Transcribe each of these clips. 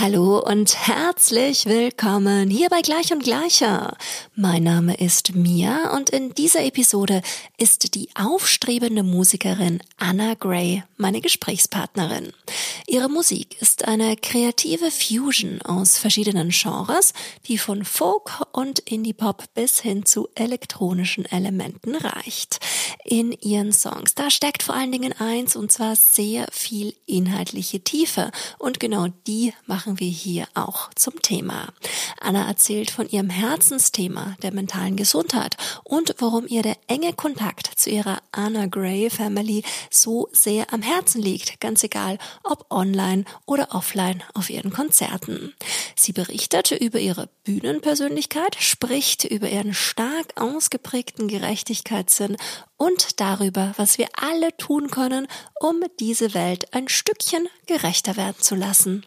Hallo und herzlich willkommen hier bei Gleich und Gleicher. Mein Name ist Mia und in dieser Episode ist die aufstrebende Musikerin Anna Gray meine Gesprächspartnerin. Ihre Musik ist eine kreative Fusion aus verschiedenen Genres, die von Folk und Indie-Pop bis hin zu elektronischen Elementen reicht. In ihren Songs, da steckt vor allen Dingen eins und zwar sehr viel inhaltliche Tiefe und genau die machen wir hier auch zum Thema. Anna erzählt von ihrem Herzensthema der mentalen Gesundheit und warum ihr der enge Kontakt zu ihrer Anna Gray Family so sehr am Herzen liegt, ganz egal ob online oder offline auf ihren Konzerten. Sie berichtete über ihre Bühnenpersönlichkeit, spricht über ihren stark ausgeprägten Gerechtigkeitssinn und darüber, was wir alle tun können, um diese Welt ein Stückchen gerechter werden zu lassen.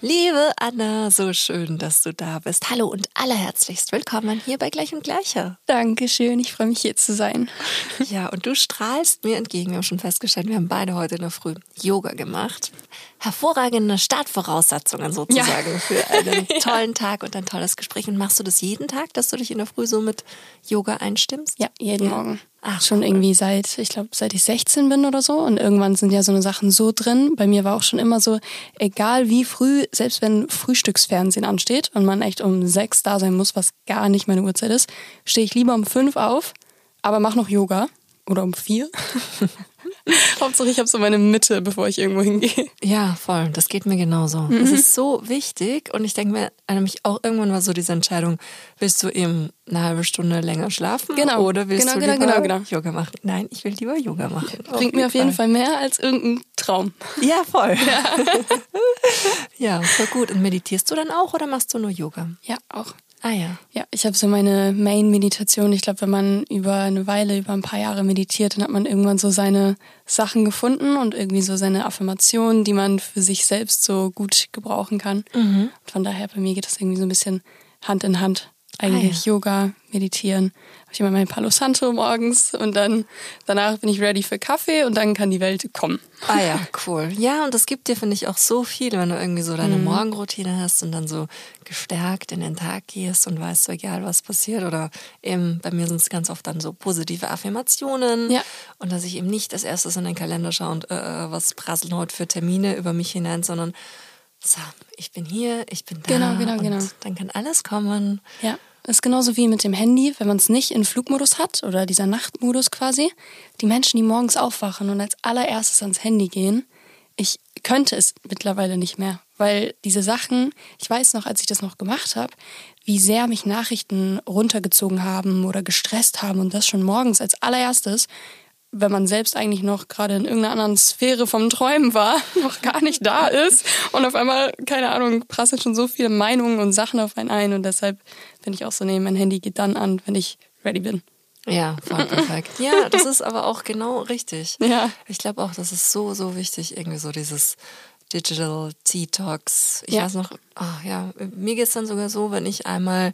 Liebe Anna, so schön, dass du da bist. Hallo und allerherzlichst willkommen hier bei Gleich und Gleicher. Dankeschön, ich freue mich hier zu sein. Ja, und du strahlst mir entgegen. Wir haben schon festgestellt, wir haben beide heute in der Früh Yoga gemacht. Hervorragende Startvoraussetzungen sozusagen ja. für einen tollen Tag und ein tolles Gespräch. Und machst du das jeden Tag, dass du dich in der Früh so mit Yoga einstimmst? Ja, jeden ja. Morgen. Ach, schon irgendwie seit, ich glaube, seit ich 16 bin oder so. Und irgendwann sind ja so eine Sachen so drin. Bei mir war auch schon immer so, egal wie früh, selbst wenn Frühstücksfernsehen ansteht und man echt um sechs da sein muss, was gar nicht meine Uhrzeit ist, stehe ich lieber um fünf auf, aber mach noch Yoga. Oder um vier. Hauptsache, ich habe so meine Mitte, bevor ich irgendwo hingehe. Ja, voll. Das geht mir genauso. Mhm. Es ist so wichtig und ich denke mir, nämlich auch irgendwann war so diese Entscheidung, willst du eben eine halbe Stunde länger schlafen? Genau. Oder willst genau, du genau, lieber genau, genau. Yoga machen? Nein, ich will lieber Yoga machen. Bringt mir auf jeden Fall. Fall mehr als irgendein Traum. Ja, voll. Ja. ja, voll gut. Und meditierst du dann auch oder machst du nur Yoga? Ja, auch. Ah ja. Ja, ich habe so meine Main-Meditation. Ich glaube, wenn man über eine Weile, über ein paar Jahre meditiert, dann hat man irgendwann so seine Sachen gefunden und irgendwie so seine Affirmationen, die man für sich selbst so gut gebrauchen kann. Mhm. Von daher, bei mir geht das irgendwie so ein bisschen Hand in Hand. Eigentlich ah, ja. Yoga, Meditieren. Habe ich immer mein Palo Santo morgens und dann danach bin ich ready für Kaffee und dann kann die Welt kommen. Ah ja, cool. Ja, und das gibt dir, finde ich, auch so viel, wenn du irgendwie so deine mhm. Morgenroutine hast und dann so gestärkt in den Tag gehst und weißt so, egal was passiert. Oder eben, bei mir sind es ganz oft dann so positive Affirmationen. Ja. Und dass ich eben nicht als erstes in den Kalender schaue und äh, äh was prasseln heute für Termine über mich hinein, sondern so, ich bin hier, ich bin da. Genau, genau, und genau. Dann kann alles kommen. Ja. Das ist genauso wie mit dem Handy, wenn man es nicht in Flugmodus hat oder dieser Nachtmodus quasi. Die Menschen, die morgens aufwachen und als allererstes ans Handy gehen, ich könnte es mittlerweile nicht mehr, weil diese Sachen, ich weiß noch, als ich das noch gemacht habe, wie sehr mich Nachrichten runtergezogen haben oder gestresst haben und das schon morgens als allererstes, wenn man selbst eigentlich noch gerade in irgendeiner anderen Sphäre vom Träumen war, noch gar nicht da ist und auf einmal, keine Ahnung, prasseln schon so viele Meinungen und Sachen auf einen ein und deshalb bin ich auch so, nee, mein Handy geht dann an, wenn ich ready bin. Ja, voll perfekt. ja, das ist aber auch genau richtig. Ja. Ich glaube auch, das ist so, so wichtig, irgendwie so dieses Digital Detox. Ich ja. weiß noch, oh, ja, mir geht es dann sogar so, wenn ich einmal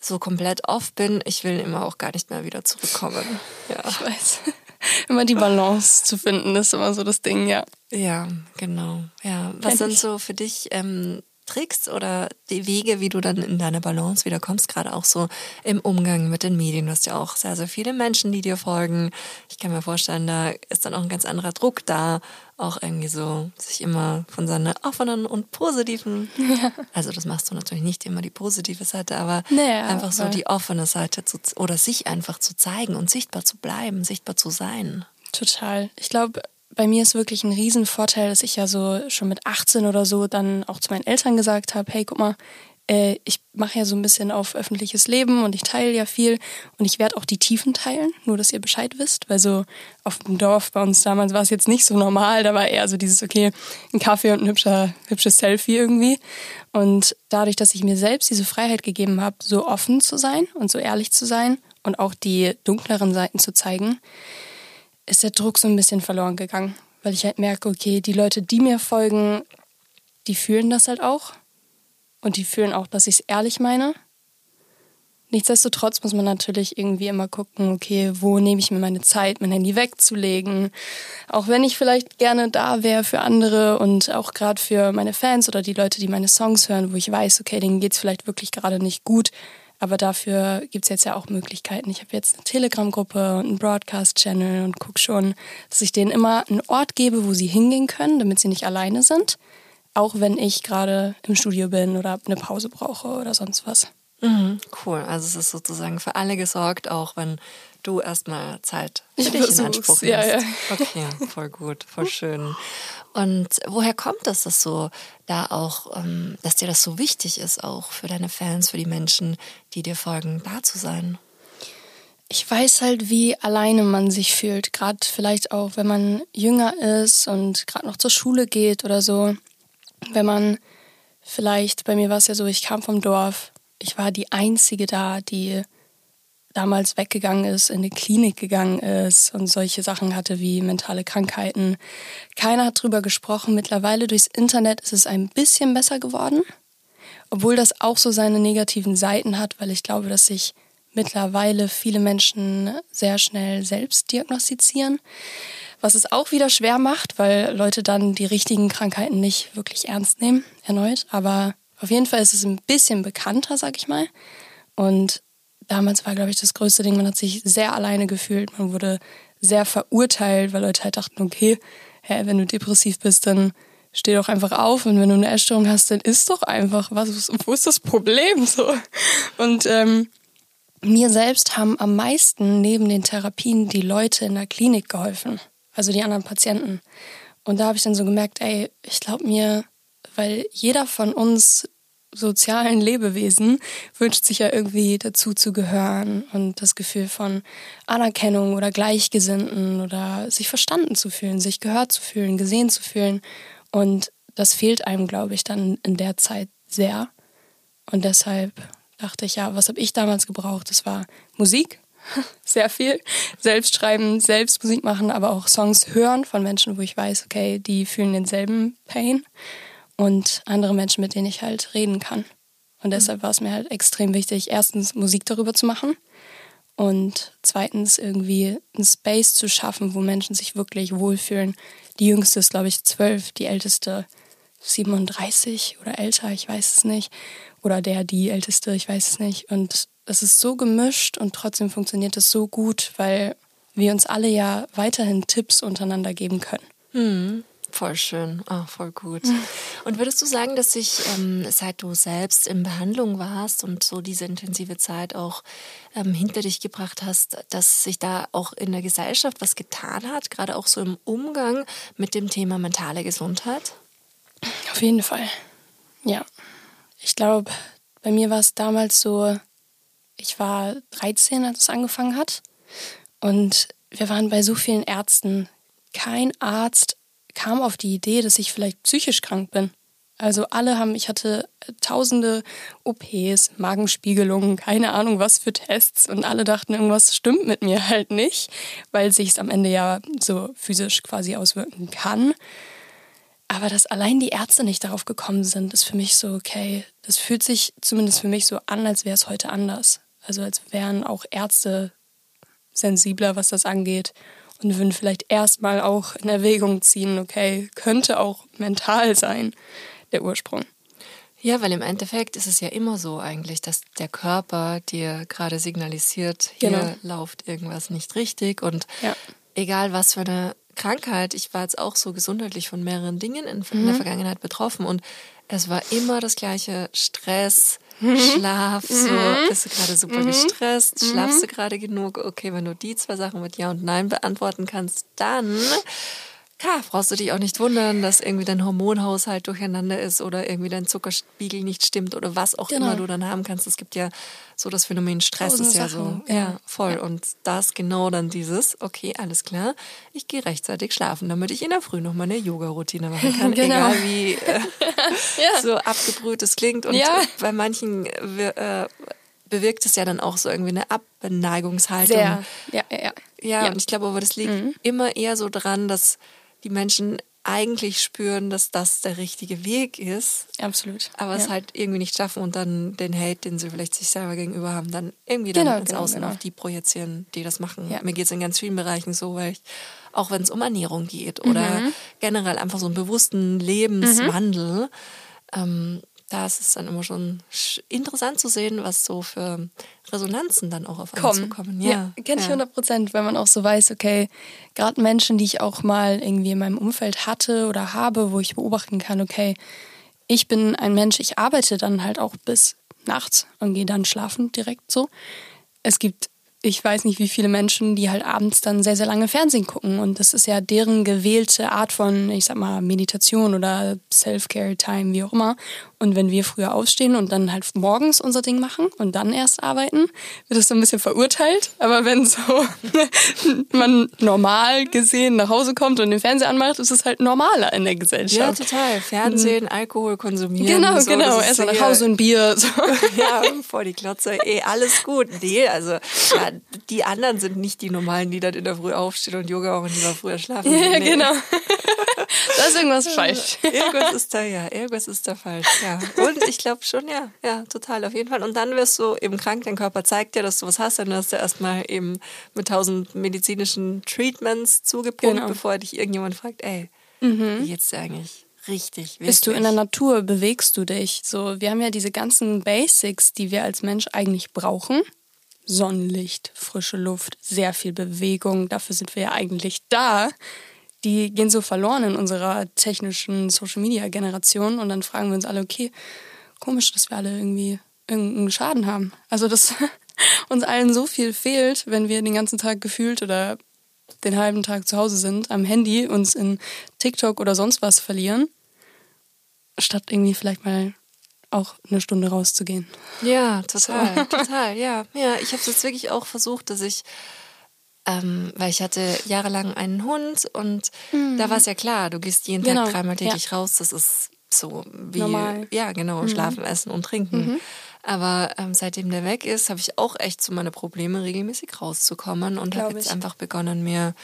so komplett off bin, ich will immer auch gar nicht mehr wieder zurückkommen. Ja. Ich weiß immer die Balance zu finden, ist immer so das Ding, ja. Ja, genau. Ja, was sind so für dich ähm, Tricks oder die Wege, wie du dann in deine Balance wieder kommst, gerade auch so im Umgang mit den Medien. Du hast ja auch sehr, sehr viele Menschen, die dir folgen. Ich kann mir vorstellen, da ist dann auch ein ganz anderer Druck da, auch irgendwie so sich immer von seiner offenen und positiven, ja. also das machst du natürlich nicht immer die positive Seite, aber naja, einfach so die offene Seite zu, oder sich einfach zu zeigen und sichtbar zu bleiben, sichtbar zu sein. Total. Ich glaube, bei mir ist wirklich ein Riesenvorteil, dass ich ja so schon mit 18 oder so dann auch zu meinen Eltern gesagt habe, hey, guck mal, äh, ich mache ja so ein bisschen auf öffentliches Leben und ich teile ja viel und ich werde auch die Tiefen teilen, nur dass ihr Bescheid wisst, weil so auf dem Dorf bei uns damals war es jetzt nicht so normal, da war eher so dieses, okay, ein Kaffee und ein hübscher, hübsches Selfie irgendwie. Und dadurch, dass ich mir selbst diese Freiheit gegeben habe, so offen zu sein und so ehrlich zu sein und auch die dunkleren Seiten zu zeigen, ist der Druck so ein bisschen verloren gegangen, weil ich halt merke, okay, die Leute, die mir folgen, die fühlen das halt auch und die fühlen auch, dass ich es ehrlich meine. Nichtsdestotrotz muss man natürlich irgendwie immer gucken, okay, wo nehme ich mir meine Zeit, mein Handy wegzulegen. Auch wenn ich vielleicht gerne da wäre für andere und auch gerade für meine Fans oder die Leute, die meine Songs hören, wo ich weiß, okay, denen geht es vielleicht wirklich gerade nicht gut. Aber dafür gibt es jetzt ja auch Möglichkeiten. Ich habe jetzt eine Telegram-Gruppe und einen Broadcast-Channel und gucke schon, dass ich denen immer einen Ort gebe, wo sie hingehen können, damit sie nicht alleine sind. Auch wenn ich gerade im Studio bin oder eine Pause brauche oder sonst was. Mhm, cool. Also es ist sozusagen für alle gesorgt, auch wenn du erstmal Zeit für ich dich in Anspruch nimmst. Ja, ja. Okay, voll gut, voll schön. Und woher kommt das, dass so da auch, ähm, dass dir das so wichtig ist, auch für deine Fans, für die Menschen, die dir folgen, da zu sein? Ich weiß halt, wie alleine man sich fühlt. Gerade vielleicht auch, wenn man jünger ist und gerade noch zur Schule geht oder so. Wenn man vielleicht, bei mir war es ja so, ich kam vom Dorf. Ich war die Einzige da, die damals weggegangen ist, in die Klinik gegangen ist und solche Sachen hatte wie mentale Krankheiten. Keiner hat drüber gesprochen. Mittlerweile durchs Internet ist es ein bisschen besser geworden, obwohl das auch so seine negativen Seiten hat, weil ich glaube, dass sich mittlerweile viele Menschen sehr schnell selbst diagnostizieren, was es auch wieder schwer macht, weil Leute dann die richtigen Krankheiten nicht wirklich ernst nehmen, erneut. Aber auf jeden Fall ist es ein bisschen bekannter, sag ich mal. Und damals war, glaube ich, das größte Ding, man hat sich sehr alleine gefühlt. Man wurde sehr verurteilt, weil Leute halt dachten, okay, hä, wenn du depressiv bist, dann steh doch einfach auf und wenn du eine Essstörung hast, dann isst doch einfach. Was, wo ist das Problem? So. Und ähm, mir selbst haben am meisten neben den Therapien die Leute in der Klinik geholfen, also die anderen Patienten. Und da habe ich dann so gemerkt, ey, ich glaube mir, weil jeder von uns sozialen Lebewesen wünscht sich ja irgendwie dazu zu gehören und das Gefühl von Anerkennung oder Gleichgesinnten oder sich verstanden zu fühlen, sich gehört zu fühlen, gesehen zu fühlen. Und das fehlt einem, glaube ich, dann in der Zeit sehr. Und deshalb dachte ich, ja, was habe ich damals gebraucht? Das war Musik, sehr viel. Selbst schreiben, selbst Musik machen, aber auch Songs hören von Menschen, wo ich weiß, okay, die fühlen denselben Pain und andere Menschen, mit denen ich halt reden kann. Und deshalb war es mir halt extrem wichtig, erstens Musik darüber zu machen und zweitens irgendwie einen Space zu schaffen, wo Menschen sich wirklich wohlfühlen. Die jüngste ist, glaube ich, zwölf, die älteste 37 oder älter, ich weiß es nicht. Oder der, die älteste, ich weiß es nicht. Und es ist so gemischt und trotzdem funktioniert es so gut, weil wir uns alle ja weiterhin Tipps untereinander geben können. Mhm. Voll schön, oh, voll gut. Und würdest du sagen, dass sich, ähm, seit du selbst in Behandlung warst und so diese intensive Zeit auch ähm, hinter dich gebracht hast, dass sich da auch in der Gesellschaft was getan hat, gerade auch so im Umgang mit dem Thema mentale Gesundheit? Auf jeden Fall, ja. Ich glaube, bei mir war es damals so, ich war 13, als es angefangen hat. Und wir waren bei so vielen Ärzten. Kein Arzt kam auf die Idee, dass ich vielleicht psychisch krank bin. Also alle haben, ich hatte tausende OPs, Magenspiegelungen, keine Ahnung was für Tests und alle dachten, irgendwas stimmt mit mir halt nicht, weil sich es am Ende ja so physisch quasi auswirken kann. Aber dass allein die Ärzte nicht darauf gekommen sind, ist für mich so, okay, das fühlt sich zumindest für mich so an, als wäre es heute anders. Also als wären auch Ärzte sensibler, was das angeht und würden vielleicht erstmal auch in Erwägung ziehen, okay, könnte auch mental sein, der Ursprung. Ja, weil im Endeffekt ist es ja immer so eigentlich, dass der Körper dir gerade signalisiert, hier genau. läuft irgendwas nicht richtig und ja. egal was für eine Krankheit, ich war jetzt auch so gesundheitlich von mehreren Dingen in, in der mhm. Vergangenheit betroffen und es war immer das gleiche Stress, Mhm. Schlaf, so, mhm. bist du gerade super mhm. gestresst, mhm. schlafst du gerade genug? Okay, wenn du die zwei Sachen mit Ja und Nein beantworten kannst, dann ja, brauchst du dich auch nicht wundern, dass irgendwie dein Hormonhaushalt durcheinander ist oder irgendwie dein Zuckerspiegel nicht stimmt oder was auch genau. immer du dann haben kannst. Es gibt ja so das Phänomen Stress Tausend ist ja Sachen. so. Ja, ja voll. Ja. Und das genau dann dieses, okay, alles klar, ich gehe rechtzeitig schlafen, damit ich in der Früh noch mal eine Yoga-Routine machen kann. genau. Egal wie äh, ja. so abgebrüht es klingt. Und bei manchen äh, bewirkt es ja dann auch so irgendwie eine Abneigungshaltung. Sehr. Ja, ja, ja. Ja, und ich glaube aber, das liegt mhm. immer eher so dran, dass die Menschen eigentlich spüren, dass das der richtige Weg ist. Absolut. Aber ja. es halt irgendwie nicht schaffen und dann den Hate, den sie vielleicht sich selber gegenüber haben, dann irgendwie dann Genau, ins genau, Außen genau. auf die projizieren, die das machen. Ja. Mir geht es in ganz vielen Bereichen so, weil ich, auch wenn es um Ernährung geht oder Mhm. generell einfach so einen bewussten Lebenswandel, ähm, da ist es dann immer schon sch- interessant zu sehen, was so für Resonanzen dann auch auf einen kommen. zukommen. Ja, kenne ich 100 Prozent, wenn man auch so weiß, okay, gerade Menschen, die ich auch mal irgendwie in meinem Umfeld hatte oder habe, wo ich beobachten kann, okay, ich bin ein Mensch, ich arbeite dann halt auch bis nachts und gehe dann schlafen direkt so. Es gibt, ich weiß nicht, wie viele Menschen, die halt abends dann sehr, sehr lange Fernsehen gucken und das ist ja deren gewählte Art von, ich sag mal, Meditation oder Self-Care-Time, wie auch immer. Und wenn wir früher aufstehen und dann halt morgens unser Ding machen und dann erst arbeiten, wird es so ein bisschen verurteilt. Aber wenn so man normal gesehen nach Hause kommt und den Fernseher anmacht, ist es halt normaler in der Ja, Gesellschaft. total. Fernsehen, Alkohol konsumieren. Genau, so, genau. das Erstmal nach Hause ein Bier. So. ja, vor die Klotze. Eh, alles gut. Nee, also ja, die anderen sind nicht die Normalen, die dann in der Früh aufstehen und Yoga machen und lieber früher schlafen. Ja, nee. genau. da ist irgendwas falsch. Irgendwas ist da, ja, irgendwas ist da falsch, ja. Und ich glaube schon, ja, ja, total, auf jeden Fall. Und dann wirst du eben krank, dein Körper zeigt dir, dass du was hast, dann wirst du erstmal eben mit tausend medizinischen Treatments zugepumpt, Genau. bevor dich irgendjemand fragt, ey, wie geht's dir eigentlich? Richtig, wirklich. Bist du in der Natur, bewegst du dich. So, wir haben ja diese ganzen Basics, die wir als Mensch eigentlich brauchen. Sonnenlicht, frische Luft, sehr viel Bewegung, dafür sind wir ja eigentlich da. Die gehen so verloren in unserer technischen Social Media Generation und dann fragen wir uns alle, okay, komisch, dass wir alle irgendwie irgendeinen Schaden haben. Also, dass uns allen so viel fehlt, wenn wir den ganzen Tag gefühlt oder den halben Tag zu Hause sind, am Handy, uns in TikTok oder sonst was verlieren, statt irgendwie vielleicht mal auch eine Stunde rauszugehen. Ja, total, total, ja. Ja, ich habe es jetzt wirklich auch versucht, dass ich, ähm, weil ich hatte jahrelang einen Hund und da war es ja klar, du gehst jeden Genau, Tag dreimal täglich raus, das ist so wie, Normal. Mhm. ja genau, schlafen, essen und trinken. Aber ähm, seitdem der weg ist, habe ich auch echt so meine Probleme, regelmäßig rauszukommen und habe jetzt einfach begonnen, mir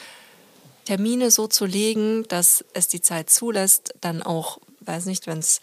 Termine so zu legen, dass es die Zeit zulässt, dann auch, weiß nicht, wenn es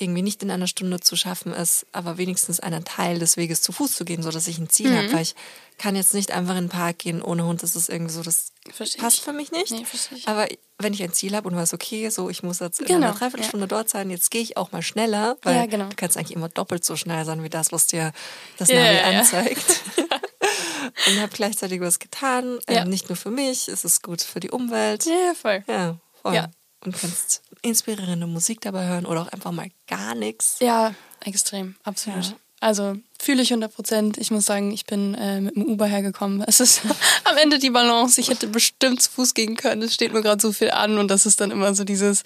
irgendwie nicht in einer Stunde zu schaffen ist, aber wenigstens einen Teil des Weges zu Fuß zu gehen, sodass ich ein Ziel Mhm. habe, weil ich kann jetzt nicht einfach in den Park gehen ohne Hund, das ist irgendwie so, das Versteh passt ich. für mich nicht. Nee, aber wenn ich ein Ziel habe und weiß, okay, so ich muss jetzt in Genau, einer Dreiviertelstunde dort sein, jetzt gehe ich auch mal schneller, weil Ja, genau. du kannst eigentlich immer doppelt so schnell sein wie das, was dir das Ja, Navi ja, ja. anzeigt. und habe gleichzeitig was getan, Ja. ähm, nicht nur für mich, es ist gut für die Umwelt. Ja, voll. Ja, voll. Ja. Und kannst inspirierende Musik dabei hören oder auch einfach mal gar nichts. Ja, extrem, absolut. Ja. Also fühle ich 100 Prozent. Ich muss sagen, ich bin äh, mit dem Uber hergekommen. Es ist am Ende die Balance. Ich hätte bestimmt zu Fuß gehen können. Es steht mir gerade so viel an und das ist dann immer so dieses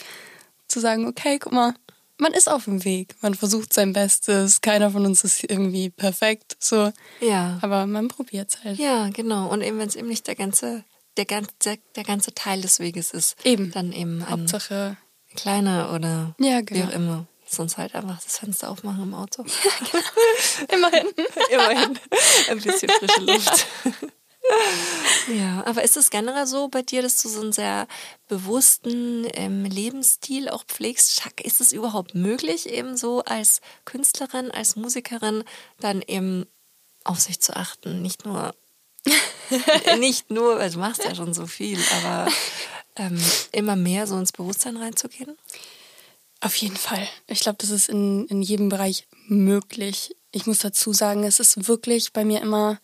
zu sagen, okay, guck mal, man ist auf dem Weg. Man versucht sein Bestes. Keiner von uns ist irgendwie perfekt. So, Ja. aber man probiert es halt. Ja, genau. Und eben, wenn es eben nicht der ganze, der ganze, der ganze Teil des Weges ist, Eben. dann eben Hauptsache, kleiner oder Ja, wie genau. auch immer. Sonst halt einfach das Fenster aufmachen im Auto. immerhin. Immerhin ein bisschen frische Luft. Ja, aber ist es generell so bei dir, dass du so einen sehr bewussten ähm, Lebensstil auch pflegst? Schack, ist es überhaupt möglich, eben so als Künstlerin, als Musikerin dann eben auf sich zu achten? Nicht nur, nicht nur, weil du machst ja schon so viel, aber ähm, immer mehr so ins Bewusstsein reinzugehen? Auf jeden Fall. Ich glaube, das ist in, in jedem Bereich möglich. Ich muss dazu sagen, es ist wirklich bei mir immer,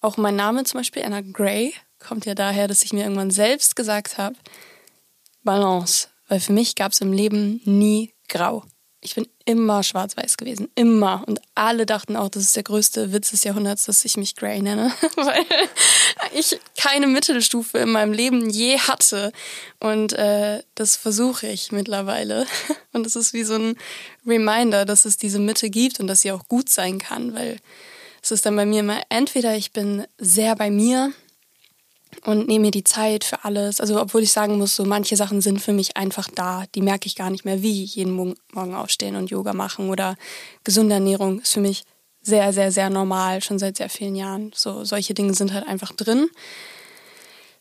auch mein Name zum Beispiel, Anna Gray, kommt ja daher, dass ich mir irgendwann selbst gesagt habe, Balance. Weil für mich gab es im Leben nie grau. Ich bin immer schwarz-weiß gewesen. Immer. Und alle dachten auch, das ist der größte Witz des Jahrhunderts, dass ich mich Gray nenne. Weil ich keine Mittelstufe in meinem Leben je hatte. Und äh, das versuche ich mittlerweile. Und es ist wie so ein Reminder, dass es diese Mitte gibt und dass sie auch gut sein kann. Weil es ist dann bei mir immer, entweder ich bin sehr bei mir und nehme mir die Zeit für alles. Also obwohl ich sagen muss, so manche Sachen sind für mich einfach da. Die merke ich gar nicht mehr, wie jeden Mo- Morgen aufstehen und Yoga machen oder gesunde Ernährung ist für mich sehr, sehr, sehr normal, schon seit sehr vielen Jahren. So solche Dinge sind halt einfach drin.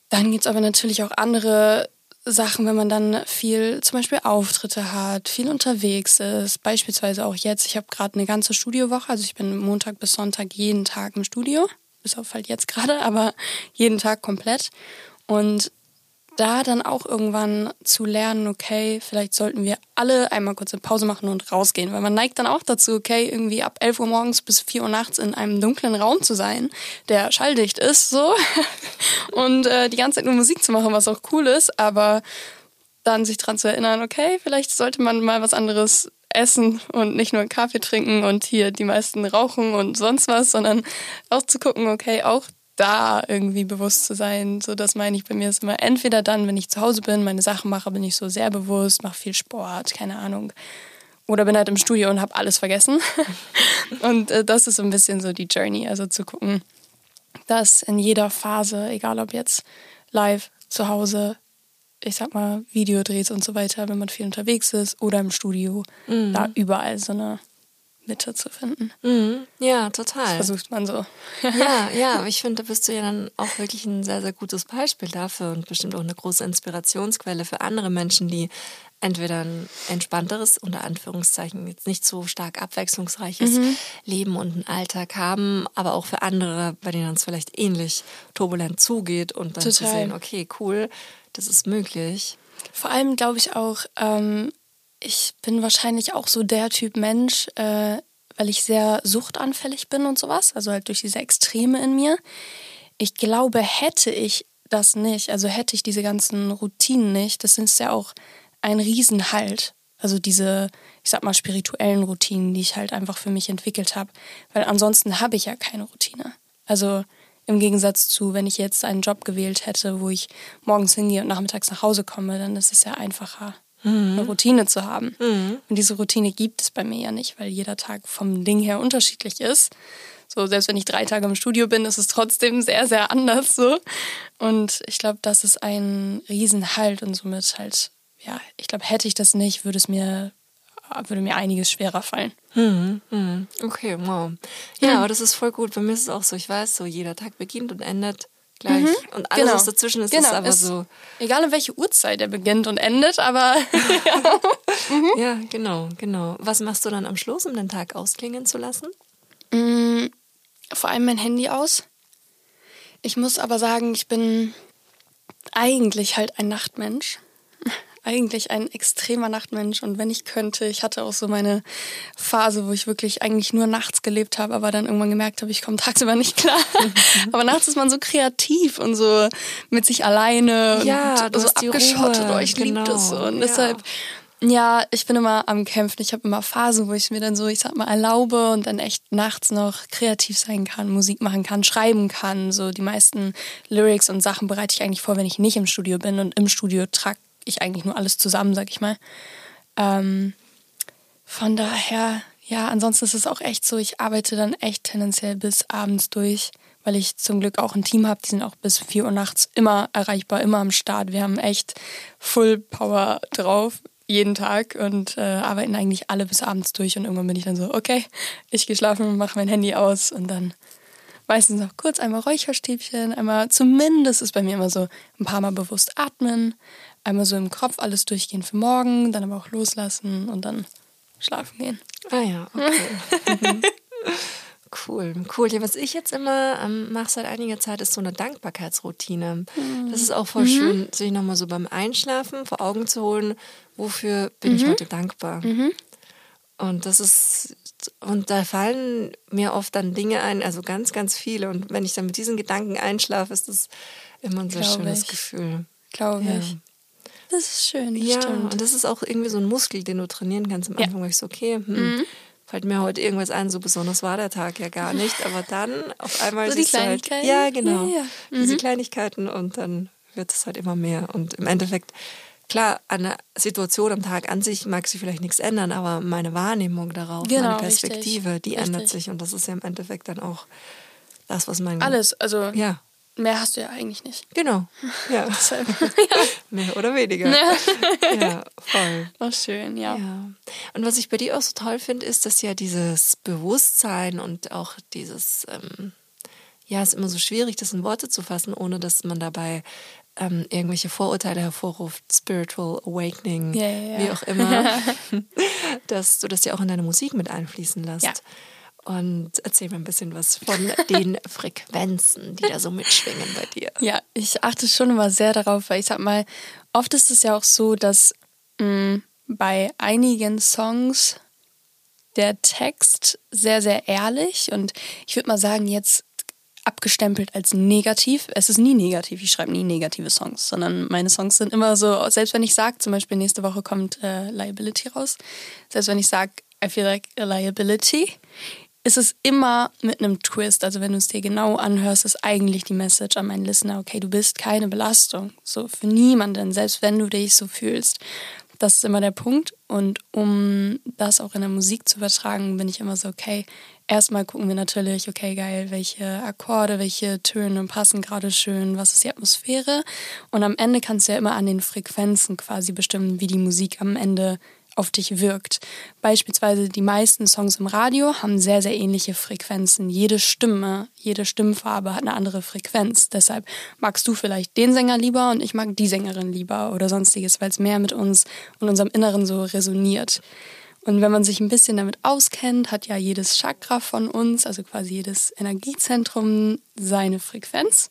Dann gibt's aber natürlich auch andere Sachen, wenn man dann viel zum Beispiel Auftritte hat, viel unterwegs ist. Beispielsweise auch jetzt, ich habe gerade eine ganze Studiowoche, also ich bin Montag bis Sonntag jeden Tag im Studio, bis auf halt jetzt gerade, aber jeden Tag komplett. Und da dann auch irgendwann zu lernen, okay, vielleicht sollten wir alle einmal kurz eine Pause machen und rausgehen, weil man neigt dann auch dazu, okay, irgendwie ab 11 Uhr morgens bis 4 Uhr nachts in einem dunklen Raum zu sein, der schalldicht ist, so, und äh, die ganze Zeit nur Musik zu machen, was auch cool ist, aber dann sich dran zu erinnern, okay, vielleicht sollte man mal was anderes essen und nicht nur Kaffee trinken und hier die meisten rauchen und sonst was, sondern auch zu gucken, okay, auch da irgendwie bewusst zu sein. So, das meine ich bei mir ist immer entweder dann, wenn ich zu Hause bin, meine Sachen mache, bin ich so sehr bewusst, mache viel Sport, keine Ahnung. Oder bin halt im Studio und habe alles vergessen. und äh, das ist so ein bisschen so die Journey, also zu gucken, dass in jeder Phase, egal ob jetzt live, zu Hause, ich sag mal, Videodrehs und so weiter, wenn man viel unterwegs ist oder im Studio, mhm. da überall so eine Mitte zu finden. Mhm. Ja, total. Das versucht man so. ja, ja, ich finde, da bist du ja dann auch wirklich ein sehr, sehr gutes Beispiel dafür und bestimmt auch eine große Inspirationsquelle für andere Menschen, die entweder ein entspannteres, unter Anführungszeichen, jetzt nicht so stark abwechslungsreiches mhm. Leben und einen Alltag haben, aber auch für andere, bei denen es vielleicht ähnlich turbulent zugeht und dann Total. zu sehen, okay, cool, das ist möglich. Vor allem glaube ich auch, ähm, ich bin wahrscheinlich auch so der Typ Mensch, äh, weil ich sehr suchtanfällig bin und sowas, also halt durch diese Extreme in mir. Ich glaube, hätte ich das nicht, also hätte ich diese ganzen Routinen nicht, das ist ja auch ein Riesenhalt. Also diese, ich sag mal, spirituellen Routinen, die ich halt einfach für mich entwickelt habe. Weil ansonsten habe ich ja keine Routine. Also im Gegensatz zu, wenn ich jetzt einen Job gewählt hätte, wo ich morgens hingehe und nachmittags nach Hause komme, dann ist es ja einfacher mhm. eine Routine zu haben. Mhm. Und diese Routine gibt es bei mir ja nicht, weil jeder Tag vom Ding her unterschiedlich ist. So, selbst wenn ich drei Tage im Studio bin, ist es trotzdem sehr, sehr anders so. Und ich glaube, das ist ein Riesenhalt und somit halt, ja, ich glaube, hätte ich das nicht, würde es mir würde mir einiges schwerer fallen. Mhm. Okay, wow. Ja, aber das ist voll gut. Bei mir ist es auch so, ich weiß, so jeder Tag beginnt und endet gleich. Mhm, und alles, genau. was dazwischen ist, genau. ist aber ist, so. Egal in welche Uhrzeit er beginnt und endet, aber. ja. Mhm. ja, genau, genau. Was machst du dann am Schluss, um den Tag ausklingen zu lassen? Mhm, vor allem mein Handy aus. Ich muss aber sagen, ich bin eigentlich halt ein Nachtmensch eigentlich ein extremer Nachtmensch und wenn ich könnte, ich hatte auch so meine Phase, wo ich wirklich eigentlich nur nachts gelebt habe, aber dann irgendwann gemerkt habe, ich komme tagsüber nicht klar. aber nachts ist man so kreativ und so mit sich alleine ja, und so abgeschottet. Oh, ich genau. liebe das so. Und ja. deshalb ja, ich bin immer am Kämpfen. Ich habe immer Phasen, wo ich mir dann so, ich sag mal, erlaube und dann echt nachts noch kreativ sein kann, Musik machen kann, schreiben kann. So die meisten Lyrics und Sachen bereite ich eigentlich vor, wenn ich nicht im Studio bin. Und im Studio trage ich eigentlich nur alles zusammen, sag ich mal. Ähm, von daher, ja, ansonsten ist es auch echt so, ich arbeite dann echt tendenziell bis abends durch, weil ich zum Glück auch ein Team habe, die sind auch bis 4 Uhr nachts immer erreichbar, immer am Start. Wir haben echt Full Power drauf jeden Tag und äh, arbeiten eigentlich alle bis abends durch und irgendwann bin ich dann so, okay, ich gehe schlafen, mache mein Handy aus und dann meistens noch kurz einmal Räucherstäbchen, einmal zumindest ist bei mir immer so ein paar Mal bewusst atmen, einmal so im Kopf alles durchgehen für morgen, dann aber auch loslassen und dann schlafen gehen. Ah ja, okay. Cool, cool. Ja, was ich jetzt immer ähm, mache seit einiger Zeit, ist so eine Dankbarkeitsroutine. Mhm. Das ist auch voll mhm. schön, sich nochmal so beim Einschlafen vor Augen zu holen, wofür bin mhm. ich heute dankbar. Mhm. Und das ist, und da fallen mir oft dann Dinge ein, also ganz, ganz viele. Und wenn ich dann mit diesen Gedanken einschlafe, ist das immer ein sehr Glaube schönes ich. Gefühl. Glaube ja. ich. Das ist schön. Ja, stimmt. und das ist auch irgendwie so ein Muskel, den du trainieren kannst. Am Anfang war ich so, okay, hm, mhm. fällt mir heute irgendwas ein, so besonders war der Tag ja gar nicht. Aber dann auf einmal so die halt Kleinigkeiten. Halt, ja, genau. Ja, ja. Mhm. Diese Kleinigkeiten und dann wird es halt immer mehr. Und im Endeffekt, klar, an der Situation am Tag an sich mag sich vielleicht nichts ändern, aber meine Wahrnehmung darauf, genau, meine Perspektive, richtig. die richtig. ändert sich. Und das ist ja im Endeffekt dann auch das, was man. Alles, also. Ja. Mehr hast du ja eigentlich nicht. Genau. Ja. Mehr oder weniger. Ja, ja voll. Auch schön, ja. ja. Und was ich bei dir auch so toll finde, ist, dass ja dieses Bewusstsein und auch dieses, ähm, ja, ist immer so schwierig, das in Worte zu fassen, ohne dass man dabei ähm, irgendwelche Vorurteile hervorruft, Spiritual Awakening, Ja, ja, ja. wie auch immer, dass du das ja auch in deine Musik mit einfließen lässt. Ja. Und erzähl mir ein bisschen was von den Frequenzen, die da so mitschwingen bei dir. Ja, ich achte schon immer sehr darauf, weil ich sag mal, oft ist es ja auch so, dass mh, bei einigen Songs der Text sehr, sehr ehrlich und ich würde mal sagen, jetzt abgestempelt als negativ. Es ist nie negativ, ich schreibe nie negative Songs, sondern meine Songs sind immer so, selbst wenn ich sage, zum Beispiel nächste Woche kommt äh, Liability raus, selbst wenn ich sage, I feel like a liability, ist es immer mit einem Twist. Also wenn du es dir genau anhörst, ist eigentlich die Message an meinen Listener, okay, du bist keine Belastung. So für niemanden, selbst wenn du dich so fühlst. Das ist immer der Punkt. Und um das auch in der Musik zu übertragen, bin ich immer so, okay, erstmal gucken wir natürlich, okay, geil, welche Akkorde, welche Töne passen gerade schön, was ist die Atmosphäre. Und am Ende kannst du ja immer an den Frequenzen quasi bestimmen, wie die Musik am Ende auf dich wirkt. Beispielsweise die meisten Songs im Radio haben sehr, sehr ähnliche Frequenzen. Jede Stimme, jede Stimmfarbe hat eine andere Frequenz. Deshalb magst du vielleicht den Sänger lieber und ich mag die Sängerin lieber oder sonstiges, weil es mehr mit uns und unserem Inneren so resoniert. Und wenn man sich ein bisschen damit auskennt, hat ja jedes Chakra von uns, also quasi jedes Energiezentrum, seine Frequenz.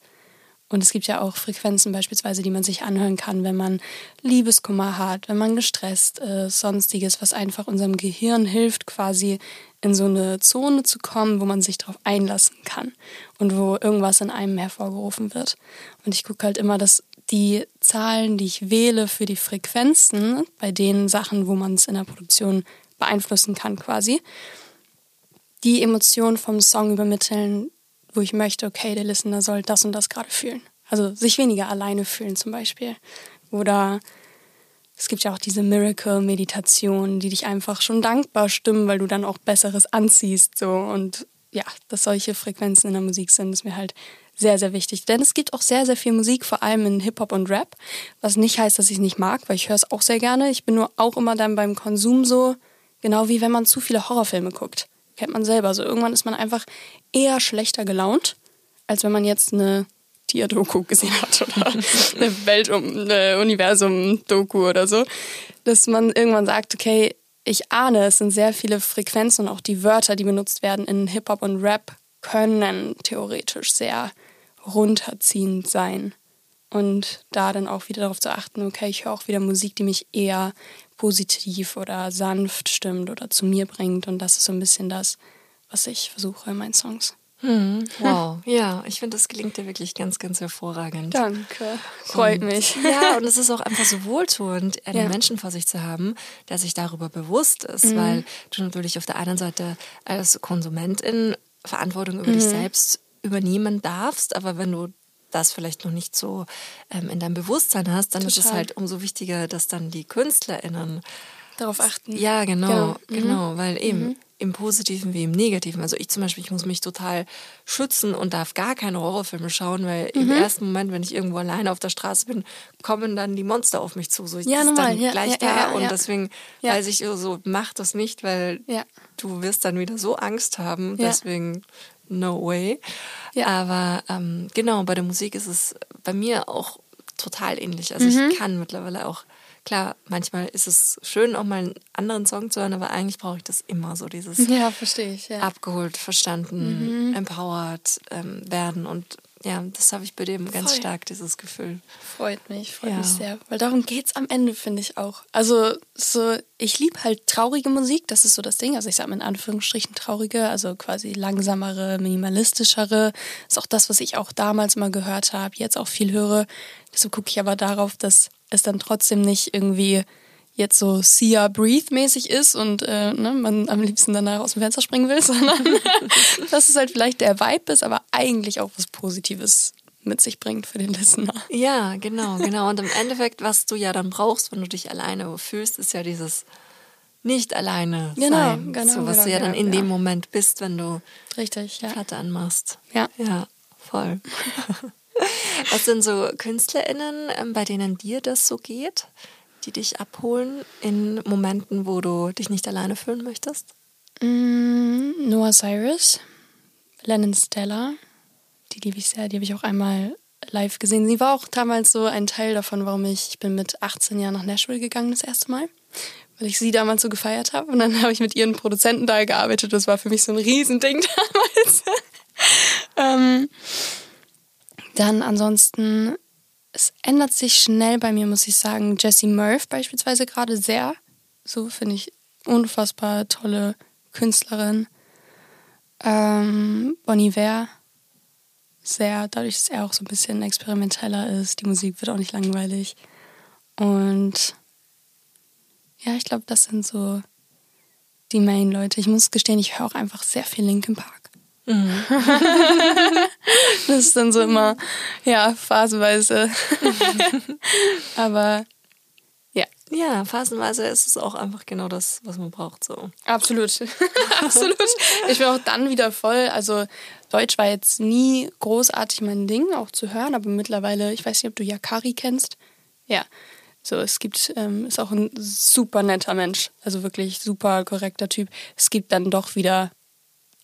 Und es gibt ja auch Frequenzen beispielsweise, die man sich anhören kann, wenn man Liebeskummer hat, wenn man gestresst ist, sonstiges, was einfach unserem Gehirn hilft, quasi in so eine Zone zu kommen, wo man sich darauf einlassen kann und wo irgendwas in einem hervorgerufen wird. Und ich gucke halt immer, dass die Zahlen, die ich wähle für die Frequenzen, bei den Sachen, wo man es in der Produktion beeinflussen kann quasi, die Emotionen vom Song übermitteln, wo ich möchte, okay, der Listener soll das und das gerade fühlen. Also sich weniger alleine fühlen zum Beispiel. Oder es gibt ja auch diese Miracle-Meditationen, die dich einfach schon dankbar stimmen, weil du dann auch Besseres anziehst. So. Und ja, dass solche Frequenzen in der Musik sind, ist mir halt sehr, sehr wichtig. Denn es gibt auch sehr, sehr viel Musik, vor allem in Hip-Hop und Rap, was nicht heißt, dass ich es nicht mag, weil ich höre es auch sehr gerne. Ich bin nur auch immer dann beim Konsum so, genau wie wenn man zu viele Horrorfilme guckt. Kennt man selber. So irgendwann ist man einfach eher schlechter gelaunt, als wenn man jetzt eine Tier-Doku gesehen hat oder eine Weltum, eine Universum-Doku oder so. Dass man irgendwann sagt, okay, ich ahne, es sind sehr viele Frequenzen und auch die Wörter, die benutzt werden in Hip-Hop und Rap, können theoretisch sehr runterziehend sein. Und da dann auch wieder darauf zu achten, okay, ich höre auch wieder Musik, die mich eher positiv oder sanft stimmt oder zu mir bringt. Und das ist so ein bisschen das, was ich versuche in meinen Songs. Hm, wow, ja, ich finde, das gelingt dir wirklich ganz, ganz hervorragend. Danke, freut und, mich. Ja, und es ist auch einfach so wohltuend, einen Ja. Menschen vor sich zu haben, der sich darüber bewusst ist, Mhm. weil du natürlich auf der einen Seite als Konsumentin Verantwortung über Mhm. dich selbst übernehmen darfst, aber wenn du das vielleicht noch nicht so ähm, in deinem Bewusstsein hast, dann ist es Total. halt umso wichtiger, dass dann die KünstlerInnen Darauf achten. ja, genau, Genau. genau, Mhm. weil eben im Positiven wie im Negativen. Also ich zum Beispiel, ich muss mich total schützen und darf gar keine Horrorfilme schauen, weil im Mhm. ersten Moment, wenn ich irgendwo alleine auf der Straße bin, kommen dann die Monster auf mich zu. So, ich Ja, normal, dann ja, gleich ja, da ja, und deswegen weiß ich so, mach das nicht, weil du wirst dann wieder so Angst haben. Deswegen no way. Ja. Aber ähm, genau, bei der Musik ist es bei mir auch total ähnlich. Also Mhm. ich kann mittlerweile auch, klar, manchmal ist es schön, auch mal einen anderen Song zu hören, aber eigentlich brauche ich das immer so, dieses Ja, verstehe ich. Ja. abgeholt, verstanden, Mhm. empowered ähm, werden. Und ja, das habe ich bei dem ganz Voll. stark, dieses Gefühl. Freut mich, freut Ja. mich sehr. Weil darum geht's am Ende, finde ich auch. Also, so, ich liebe halt traurige Musik, das ist so das Ding. Also, ich sage mal in Anführungsstrichen traurige, also quasi langsamere, minimalistischere. Ist auch das, was ich auch damals mal gehört habe, jetzt auch viel höre. Deshalb gucke ich aber darauf, dass es dann trotzdem nicht irgendwie jetzt so Sia Breathe mäßig ist und äh, ne, man am liebsten danach aus dem Fenster springen will, sondern dass es halt vielleicht der Vibe ist, aber eigentlich auch was Positives mit sich bringt für den Listener. Ja, genau, genau. Und im Endeffekt, was du ja dann brauchst, wenn du dich alleine fühlst, ist ja dieses nicht alleine Genau, sein. genau, so, was genau, du ja dann ja, in ja. dem Moment bist, wenn du Richtig, ja. Platte anmachst. Ja. Ja, voll. Was sind so KünstlerInnen, ähm, bei denen dir das so geht, die dich abholen in Momenten, wo du dich nicht alleine fühlen möchtest? Mm, Noah Cyrus, Lennon Stella, die liebe ich sehr. Die habe ich auch einmal live gesehen. Sie war auch damals so ein Teil davon, warum ich, ich bin mit 18 Jahren nach Nashville gegangen das erste Mal, weil ich sie damals so gefeiert habe. Und dann habe ich mit ihren Produzenten da gearbeitet. Das war für mich so ein Riesending damals. ähm, dann ansonsten, es ändert sich schnell bei mir, muss ich sagen. Jessie Murph beispielsweise gerade sehr. So finde ich unfassbar tolle Künstlerin. Ähm, Bon Iver sehr, dadurch, dass er auch so ein bisschen experimenteller ist. Die Musik wird auch nicht langweilig. Und ja, ich glaube, das sind so die Main-Leute. Ich muss gestehen, ich höre auch einfach sehr viel Linkin Park. Mhm. das ist dann so immer, ja, phasenweise. Aber ja. Ja, phasenweise ist es auch einfach genau das, was man braucht. So. Absolut. Absolut. Ich bin auch dann wieder voll. Also Deutsch war jetzt nie großartig mein Ding, auch zu hören, aber mittlerweile, ich weiß nicht, ob du Yakari kennst. Ja. So, es gibt, ähm, ist auch ein super netter Mensch, also wirklich super korrekter Typ. Es gibt dann doch wieder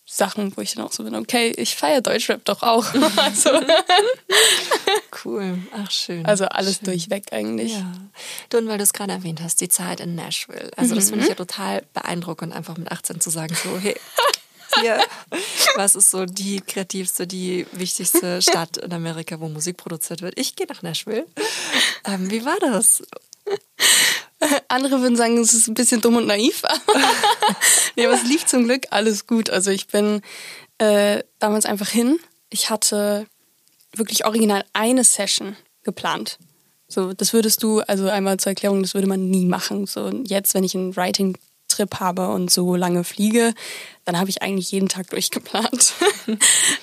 Sachen, wo ich dann auch so bin, okay, ich feiere Deutschrap doch auch. also, cool, ach schön. Also alles schön. durchweg eigentlich. Ja. Du, und weil du es gerade erwähnt hast, die Zeit in Nashville. Also das finde ich ja total beeindruckend, einfach mit 18 zu sagen, so, hey, hier, was ist so die kreativste, die wichtigste Stadt in Amerika, wo Musik produziert wird? Ich gehe nach Nashville. Ähm, wie war das? Andere würden sagen, es ist ein bisschen dumm und naiv. nee, aber es lief zum Glück alles gut. Also ich bin äh, damals einfach hin. Ich hatte wirklich original eine Session geplant. So, das würdest du, also einmal zur Erklärung, das würde man nie machen. So, jetzt, wenn ich einen Writing-Trip habe und so lange fliege, dann habe ich eigentlich jeden Tag durchgeplant.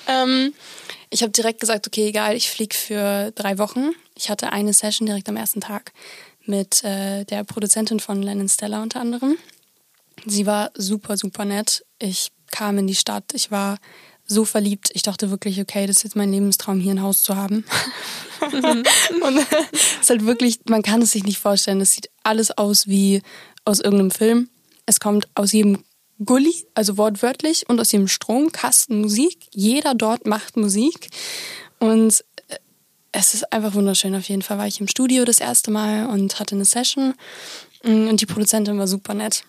ähm, ich habe direkt gesagt, okay, egal, ich fliege für drei Wochen. Ich hatte eine Session direkt am ersten Tag mit äh, der Produzentin von Lennon Stella unter anderem. Sie war super, super nett. Ich kam in die Stadt, ich war so verliebt. Ich dachte wirklich, okay, das ist jetzt mein Lebenstraum, hier ein Haus zu haben. und es ist halt wirklich, man kann es sich nicht vorstellen. Es sieht alles aus wie aus irgendeinem Film. Es kommt aus jedem Gully, also wortwörtlich, und aus jedem Stromkasten Musik. Jeder dort macht Musik. Und es ist einfach wunderschön. Auf jeden Fall war ich im Studio das erste Mal und hatte eine Session. Und die Produzentin war super nett.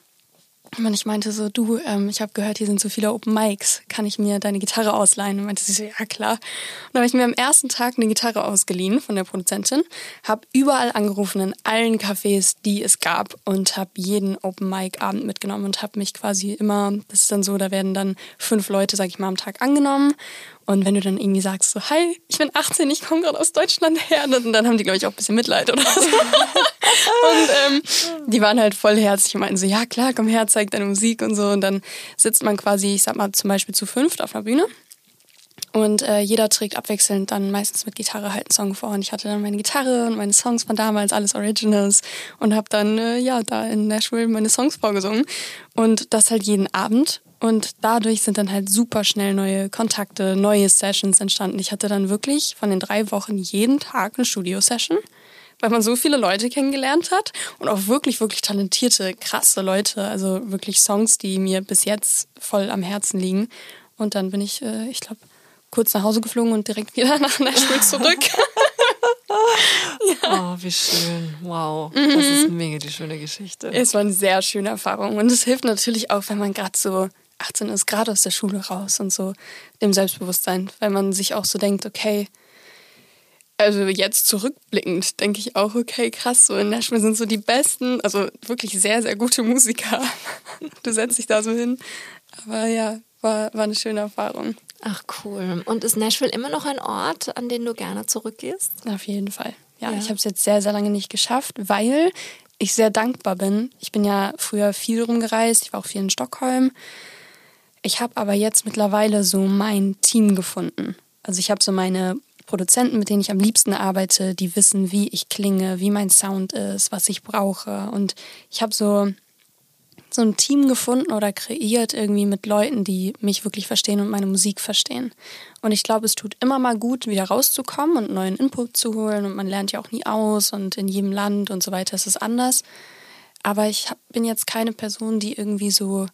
Und ich meinte so, du, ähm, ich habe gehört, hier sind so viele Open Mics. Kann ich mir deine Gitarre ausleihen? Und meinte sie so, ja klar. Und dann habe ich mir am ersten Tag eine Gitarre ausgeliehen von der Produzentin, habe überall angerufen in allen Cafés, die es gab und habe jeden Open Mic Abend mitgenommen und habe mich quasi immer, das ist dann so, da werden dann fünf Leute, sag ich mal, am Tag angenommen und wenn du dann irgendwie sagst, so, hi, ich bin 18, ich komme gerade aus Deutschland her, dann, dann haben die, glaube ich, auch ein bisschen Mitleid oder so. und ähm, die waren halt voll herzlich und meinten so, ja klar, komm her, zeig deine Musik und so. Und dann sitzt man quasi, ich sag mal, zum Beispiel zu fünft auf einer Bühne. Und äh, jeder trägt abwechselnd dann meistens mit Gitarre halt einen Song vor. Und ich hatte dann meine Gitarre und meine Songs von damals, alles Originals. Und habe dann, äh, ja, da in Nashville meine Songs vorgesungen. Und das halt jeden Abend. Und dadurch sind dann halt super schnell neue Kontakte, neue Sessions entstanden. Ich hatte dann wirklich von den drei Wochen jeden Tag eine Studio-Session, weil man so viele Leute kennengelernt hat und auch wirklich, wirklich talentierte, krasse Leute. Also wirklich Songs, die mir bis jetzt voll am Herzen liegen. Und dann bin ich, äh, ich glaube, kurz nach Hause geflogen und direkt wieder nach Nashville zurück. ja. Oh, wie schön. Wow. Mhm. Das ist mega die schöne Geschichte. Es war eine sehr schöne Erfahrung. Und es hilft natürlich auch, wenn man gerade so 18 ist, gerade aus der Schule raus und so dem Selbstbewusstsein, weil man sich auch so denkt, okay, also jetzt zurückblickend denke ich auch, okay, krass, so in Nashville sind so die besten, also wirklich sehr, sehr gute Musiker. Du setzt dich da so hin. Aber ja, war, war eine schöne Erfahrung. Ach cool. Und ist Nashville immer noch ein Ort, an den du gerne zurückgehst? Auf jeden Fall. Ja, ja. ich habe es jetzt sehr, sehr lange nicht geschafft, weil ich sehr dankbar bin. Ich bin ja früher viel rumgereist, ich war auch viel in Stockholm. Ich habe aber jetzt mittlerweile so mein Team gefunden. Also ich habe so meine Produzenten, mit denen ich am liebsten arbeite, die wissen, wie ich klinge, wie mein Sound ist, was ich brauche. Und ich habe so, so ein Team gefunden oder kreiert irgendwie mit Leuten, die mich wirklich verstehen und meine Musik verstehen. Und ich glaube, es tut immer mal gut, wieder rauszukommen und neuen Input zu holen. Und man lernt ja auch nie aus und in jedem Land und so weiter ist es anders. Aber ich bin jetzt keine Person, die irgendwie so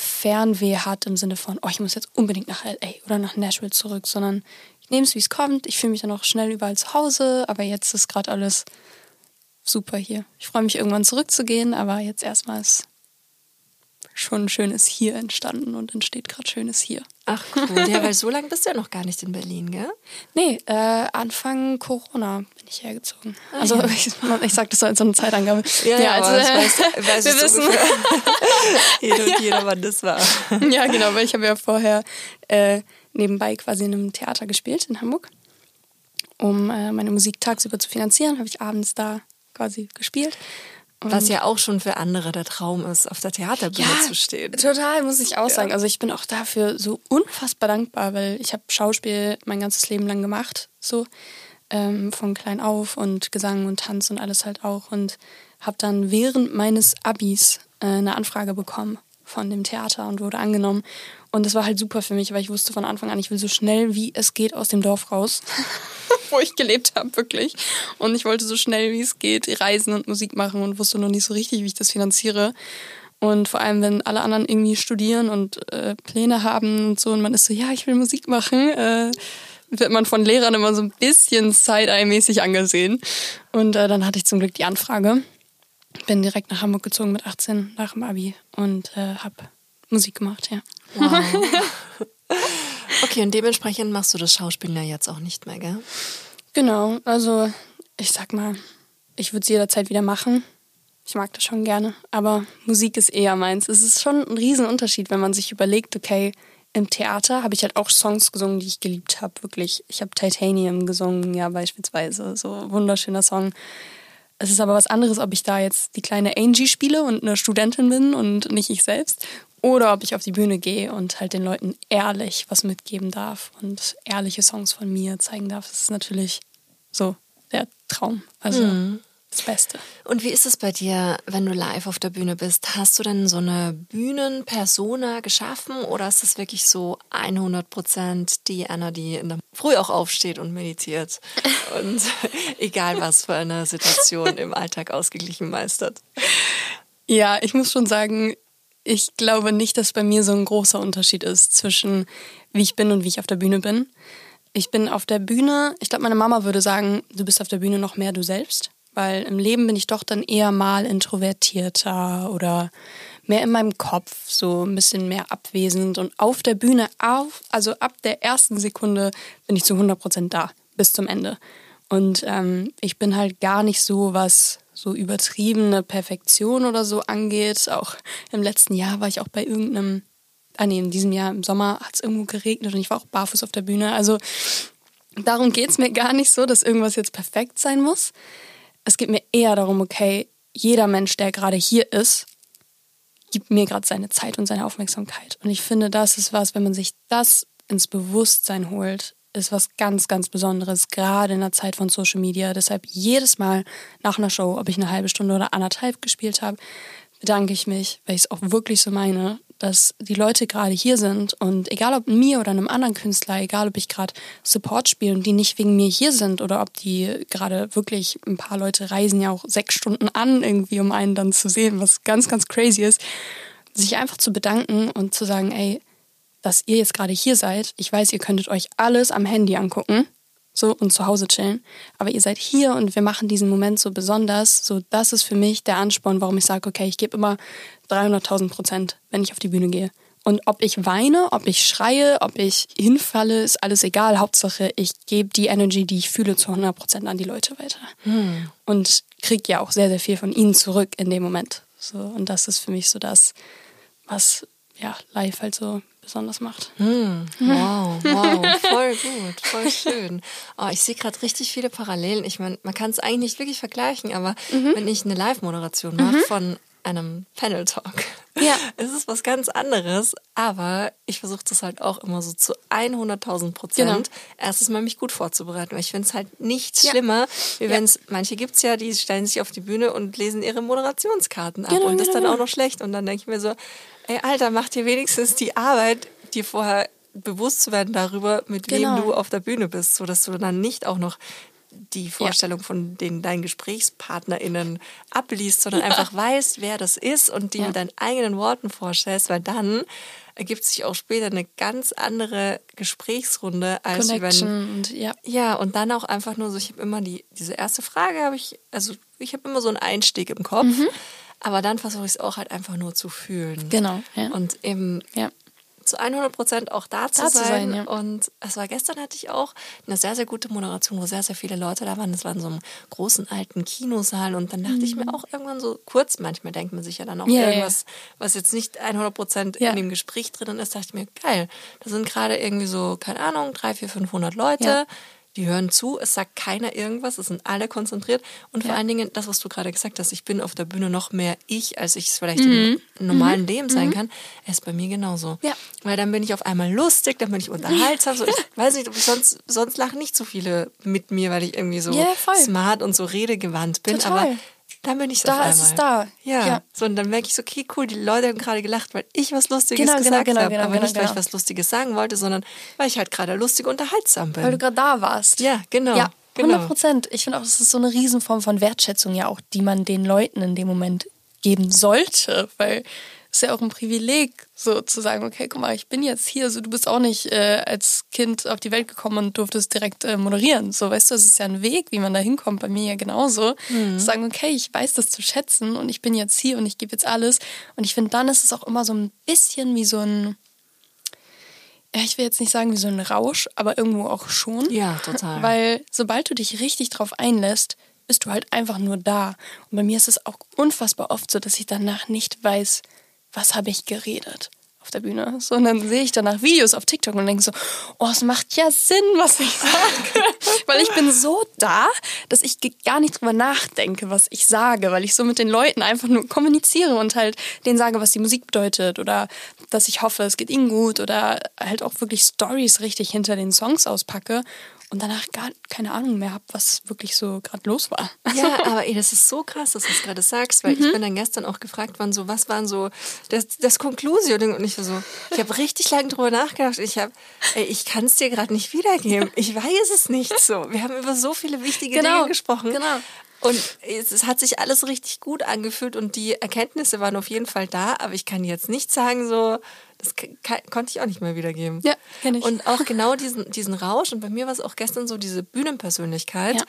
Fernweh hat im Sinne von, oh, ich muss jetzt unbedingt nach LA oder nach Nashville zurück, sondern ich nehme es, wie es kommt. Ich fühle mich dann auch schnell überall zu Hause, aber jetzt ist gerade alles super hier. Ich freue mich irgendwann zurückzugehen, aber jetzt erstmal ist schon schönes Hier entstanden und entsteht gerade schönes Hier. Ach cool, ja, weil so lange bist du ja noch gar nicht in Berlin, gell? Nee, äh, Anfang Corona bin ich hergezogen. Ah, also ja. ich, ich sage das als so eine Zeitangabe. Ja, ja also, äh, weiß, weiß wir wissen. Jeder und jeder, wann das war. Ja, genau, weil ich habe ja vorher äh, nebenbei quasi in einem Theater gespielt in Hamburg. Um äh, meine Musik tagsüber zu finanzieren, habe ich abends da quasi gespielt. Und Was ja auch schon für andere der Traum ist, auf der Theaterbühne ja, zu stehen. Total, muss ich auch ja. sagen. Also ich bin auch dafür so unfassbar dankbar, weil ich habe Schauspiel mein ganzes Leben lang gemacht, so ähm, von klein auf und Gesang und Tanz und alles halt auch und habe dann während meines Abis äh, eine Anfrage bekommen von dem Theater und wurde angenommen. Und das war halt super für mich, weil ich wusste von Anfang an, ich will so schnell wie es geht aus dem Dorf raus, wo ich gelebt habe, wirklich. Und ich wollte so schnell wie es geht reisen und Musik machen und wusste noch nicht so richtig, wie ich das finanziere. Und vor allem, wenn alle anderen irgendwie studieren und äh, Pläne haben und so und man ist so, ja, ich will Musik machen, äh, wird man von Lehrern immer so ein bisschen Side-Eye-mäßig angesehen. Und äh, dann hatte ich zum Glück die Anfrage. Bin direkt nach Hamburg gezogen mit 18 nach dem Abi und äh, habe Musik gemacht, ja. Wow. okay, und dementsprechend machst du das Schauspielen ja jetzt auch nicht mehr, gell? Genau, also ich sag mal, ich würde es jederzeit wieder machen. Ich mag das schon gerne, aber Musik ist eher meins. Es ist schon ein Riesenunterschied, wenn man sich überlegt, okay, im Theater habe ich halt auch Songs gesungen, die ich geliebt habe, wirklich. Ich habe Titanium gesungen, ja, beispielsweise, so wunderschöner Song. Es ist aber was anderes, ob ich da jetzt die kleine Angie spiele und eine Studentin bin und nicht ich selbst oder ob ich auf die Bühne gehe und halt den Leuten ehrlich was mitgeben darf und ehrliche Songs von mir zeigen darf. Das ist natürlich so der Traum. Also mhm. das Beste. Und wie ist es bei dir, wenn du live auf der Bühne bist? Hast du denn so eine Bühnenpersona geschaffen oder ist das wirklich so 100 Prozent die Anna, die in der Früh auch aufsteht und meditiert und egal was für eine Situation im Alltag ausgeglichen meistert? Ja, ich muss schon sagen, ich glaube nicht, dass bei mir so ein großer Unterschied ist zwischen wie ich bin und wie ich auf der Bühne bin. Ich bin auf der Bühne, ich glaube, meine Mama würde sagen, du bist auf der Bühne noch mehr du selbst, weil im Leben bin ich doch dann eher mal introvertierter oder mehr in meinem Kopf, so ein bisschen mehr abwesend und auf der Bühne auf, also ab der ersten Sekunde bin ich zu 100 Prozent da bis zum Ende. Und ähm, ich bin halt gar nicht so was so übertriebene Perfektion oder so angeht. Auch im letzten Jahr war ich auch bei irgendeinem, ah nee, in diesem Jahr im Sommer hat es irgendwo geregnet und ich war auch barfuß auf der Bühne. Also darum geht es mir gar nicht so, dass irgendwas jetzt perfekt sein muss. Es geht mir eher darum, okay, jeder Mensch, der gerade hier ist, gibt mir gerade seine Zeit und seine Aufmerksamkeit. Und ich finde, das ist was, wenn man sich das ins Bewusstsein holt, ist was ganz, ganz Besonderes, gerade in der Zeit von Social Media. Deshalb jedes Mal nach einer Show, ob ich eine halbe Stunde oder anderthalb gespielt habe, bedanke ich mich, weil ich es auch wirklich so meine, dass die Leute gerade hier sind und egal ob mir oder einem anderen Künstler, egal ob ich gerade Support spiele und die nicht wegen mir hier sind oder ob die gerade wirklich, ein paar Leute reisen ja auch sechs Stunden an irgendwie, um einen dann zu sehen, was ganz, ganz crazy ist, sich einfach zu bedanken und zu sagen, ey, dass ihr jetzt gerade hier seid. Ich weiß, ihr könntet euch alles am Handy angucken so und zu Hause chillen, aber ihr seid hier und wir machen diesen Moment so besonders. So, das ist für mich der Ansporn, warum ich sage, okay, ich gebe immer 300.000 Prozent, wenn ich auf die Bühne gehe. Und ob ich weine, ob ich schreie, ob ich hinfalle, ist alles egal. Hauptsache, ich gebe die Energy, die ich fühle, zu 100 Prozent an die Leute weiter. Hm. Und kriege ja auch sehr, sehr viel von ihnen zurück in dem Moment. So, und das ist für mich so das, was ja, live halt so besonders macht. Mm, wow, wow, voll gut, voll schön. Oh, ich sehe gerade richtig viele Parallelen. Ich meine, man kann es eigentlich nicht wirklich vergleichen, aber mhm. wenn ich eine Live-Moderation mache mhm. von einem Panel Talk. Ja. Es ist was ganz anderes, aber ich versuche das halt auch immer so zu 100.000 Prozent genau. erstes Mal mich gut vorzubereiten, weil ich finde es halt nichts ja. schlimmer, wie ja. wenn es, manche gibt es ja, die stellen sich auf die Bühne und lesen ihre Moderationskarten ab genau, und das genau, dann auch genau. noch schlecht und dann denke ich mir so, ey Alter, mach dir wenigstens die Arbeit, dir vorher bewusst zu werden darüber, mit genau. wem du auf der Bühne bist, sodass du dann nicht auch noch die Vorstellung ja. von den deinen GesprächspartnerInnen abliest, sondern ja. einfach weißt, wer das ist und die ja. mit deinen eigenen Worten vorstellst, weil dann ergibt sich auch später eine ganz andere Gesprächsrunde als Connection wenn und, ja. ja und dann auch einfach nur so ich habe immer die diese erste Frage habe ich also ich habe immer so einen Einstieg im Kopf mhm. aber dann versuche ich es auch halt einfach nur zu fühlen genau ja. und eben ja zu 100 Prozent auch da zu da sein. Zu sein ja. Und es war gestern hatte ich auch eine sehr, sehr gute Moderation, wo sehr, sehr viele Leute da waren. Das war in so einem großen alten Kinosaal. Und dann dachte mhm. ich mir mhm. auch irgendwann so kurz, manchmal denkt man sich ja dann auch yeah, irgendwas, was jetzt nicht 100 Prozent in dem Gespräch drinnen ist, dachte ich mir, geil, da sind gerade irgendwie so, keine Ahnung, 300, 400, 500 Leute. Ja die hören zu, es sagt keiner irgendwas, es sind alle konzentriert. Und vor allen Dingen, das, was du gerade gesagt hast, ich bin auf der Bühne noch mehr ich, als ich es vielleicht mhm. im normalen mhm. Leben sein mhm. kann, ist bei mir genauso. Ja. Weil dann bin ich auf einmal lustig, dann bin ich unterhaltsam. So, ich weiß nicht, sonst, sonst lachen nicht so viele mit mir, weil ich irgendwie so ja, smart und so redegewandt bin. Total. Aber dann bin ich da auf ist es da. Ja. ja. So, und dann merke ich so, okay, cool, die Leute haben gerade gelacht, weil ich was Lustiges genau, genau gesagt genau, habe. Genau, aber genau, nicht, weil ich genau. was Lustiges sagen wollte, sondern weil ich halt gerade lustig und unterhaltsam bin. Weil du gerade da warst. Ja, genau. Ja, 100 genau. Prozent. Ich finde auch, das ist so eine Riesenform von Wertschätzung ja auch, die man den Leuten in dem Moment geben sollte, weil ist ja auch ein Privileg, so zu sagen, okay, guck mal, ich bin jetzt hier, so du bist auch nicht äh, als Kind auf die Welt gekommen und durftest direkt äh, moderieren. So, weißt du, es ist ja ein Weg, wie man da hinkommt, bei mir ja genauso. Mhm. Zu sagen, okay, ich weiß das zu schätzen und ich bin jetzt hier und ich gebe jetzt alles. Und ich finde, dann ist es auch immer so ein bisschen wie so ein, ja, ich will jetzt nicht sagen wie so ein Rausch, aber irgendwo auch schon. Ja, total. Weil sobald du dich richtig drauf einlässt, bist du halt einfach nur da. Und bei mir ist es auch unfassbar oft so, dass ich danach nicht weiß, was habe ich geredet auf der Bühne, sondern sehe ich danach Videos auf TikTok und denke so, oh, es macht ja Sinn, was ich sage. weil ich bin so da, dass ich gar nicht drüber nachdenke, was ich sage, weil ich so mit den Leuten einfach nur kommuniziere und halt denen sage, was die Musik bedeutet oder dass ich hoffe, es geht ihnen gut oder halt auch wirklich Stories richtig hinter den Songs auspacke und danach gar keine Ahnung mehr habe, was wirklich so gerade los war. Ja, aber ey, das ist so krass, dass du es gerade sagst, weil mhm. ich bin dann gestern auch gefragt worden, so was waren so das, das Conclusio und ich so, ich habe richtig lange drüber nachgedacht. Ich habe, ich kann es dir gerade nicht wiedergeben. Ich weiß es nicht so. Wir haben über so viele wichtige genau, Dinge gesprochen. Genau. Und es, es, hat sich alles richtig gut angefühlt und die Erkenntnisse waren auf jeden Fall da, aber ich kann jetzt nicht sagen, so, das konnte ich auch nicht mehr wiedergeben. Ja, kenne ich. Und auch genau diesen, diesen Rausch, und bei mir war es auch gestern so diese Bühnenpersönlichkeit. Ja.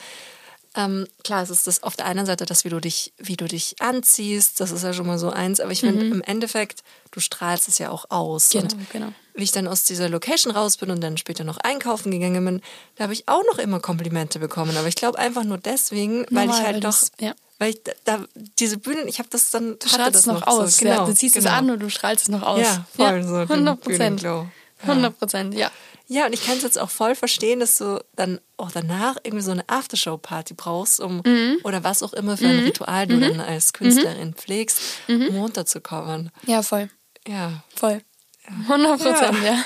Ähm, klar, es ist das auf der einen Seite das, wie du dich, wie du dich anziehst, das ist ja schon mal so eins, aber ich finde mhm. im Endeffekt, du strahlst es ja auch aus. Genau, und genau. Wie ich dann aus dieser Location raus bin und dann später noch einkaufen gegangen bin, da habe ich auch noch immer Komplimente bekommen. Aber ich glaube einfach nur deswegen, weil Normal, ich halt doch, ja. Weil ich da, da, diese Bühnen, ich habe das dann, du strahlst es noch, noch aus. So. Genau, ja, du ziehst genau. es an und du strahlst es noch aus. Ja, voll ja, so. 100 Prozent. 100 Prozent, ja. Ja, und ich kann es jetzt auch voll verstehen, dass du dann auch danach irgendwie so eine Aftershow-Party brauchst, um mhm. oder was auch immer für ein mhm. Ritual du mhm. dann als Künstlerin pflegst, um mhm. runterzukommen. Ja, voll. Ja. Voll. 100 Prozent, ja. ja.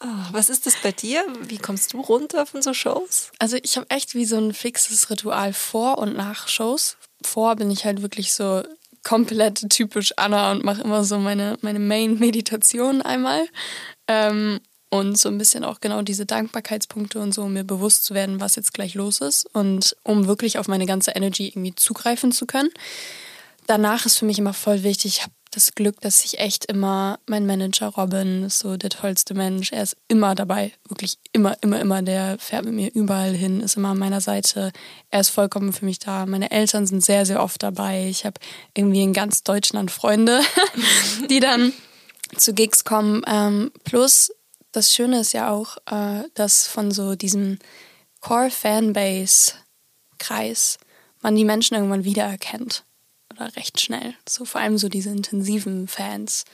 Ah, was ist das bei dir? Wie kommst du runter von so Shows? Also ich habe echt wie so ein fixes Ritual vor und nach Shows. Vor bin ich halt wirklich so komplett typisch Anna und mache immer so meine, meine Main-Meditation einmal. Ähm, und so ein bisschen auch genau diese Dankbarkeitspunkte und so, um mir bewusst zu werden, was jetzt gleich los ist und um wirklich auf meine ganze Energy irgendwie zugreifen zu können. Danach ist für mich immer voll wichtig, ich habe das Glück, dass ich echt immer, mein Manager Robin ist so der tollste Mensch. Er ist immer dabei, wirklich immer, immer, immer. Der fährt mit mir überall hin, ist immer an meiner Seite. Er ist vollkommen für mich da. Meine Eltern sind sehr, sehr oft dabei. Ich habe irgendwie in ganz Deutschland Freunde, die dann zu Gigs kommen. Ähm, plus, das Schöne ist ja auch, äh, dass von so diesem Core-Fanbase-Kreis man die Menschen irgendwann wiedererkennt oder recht schnell. So vor allem so diese intensiven Fans.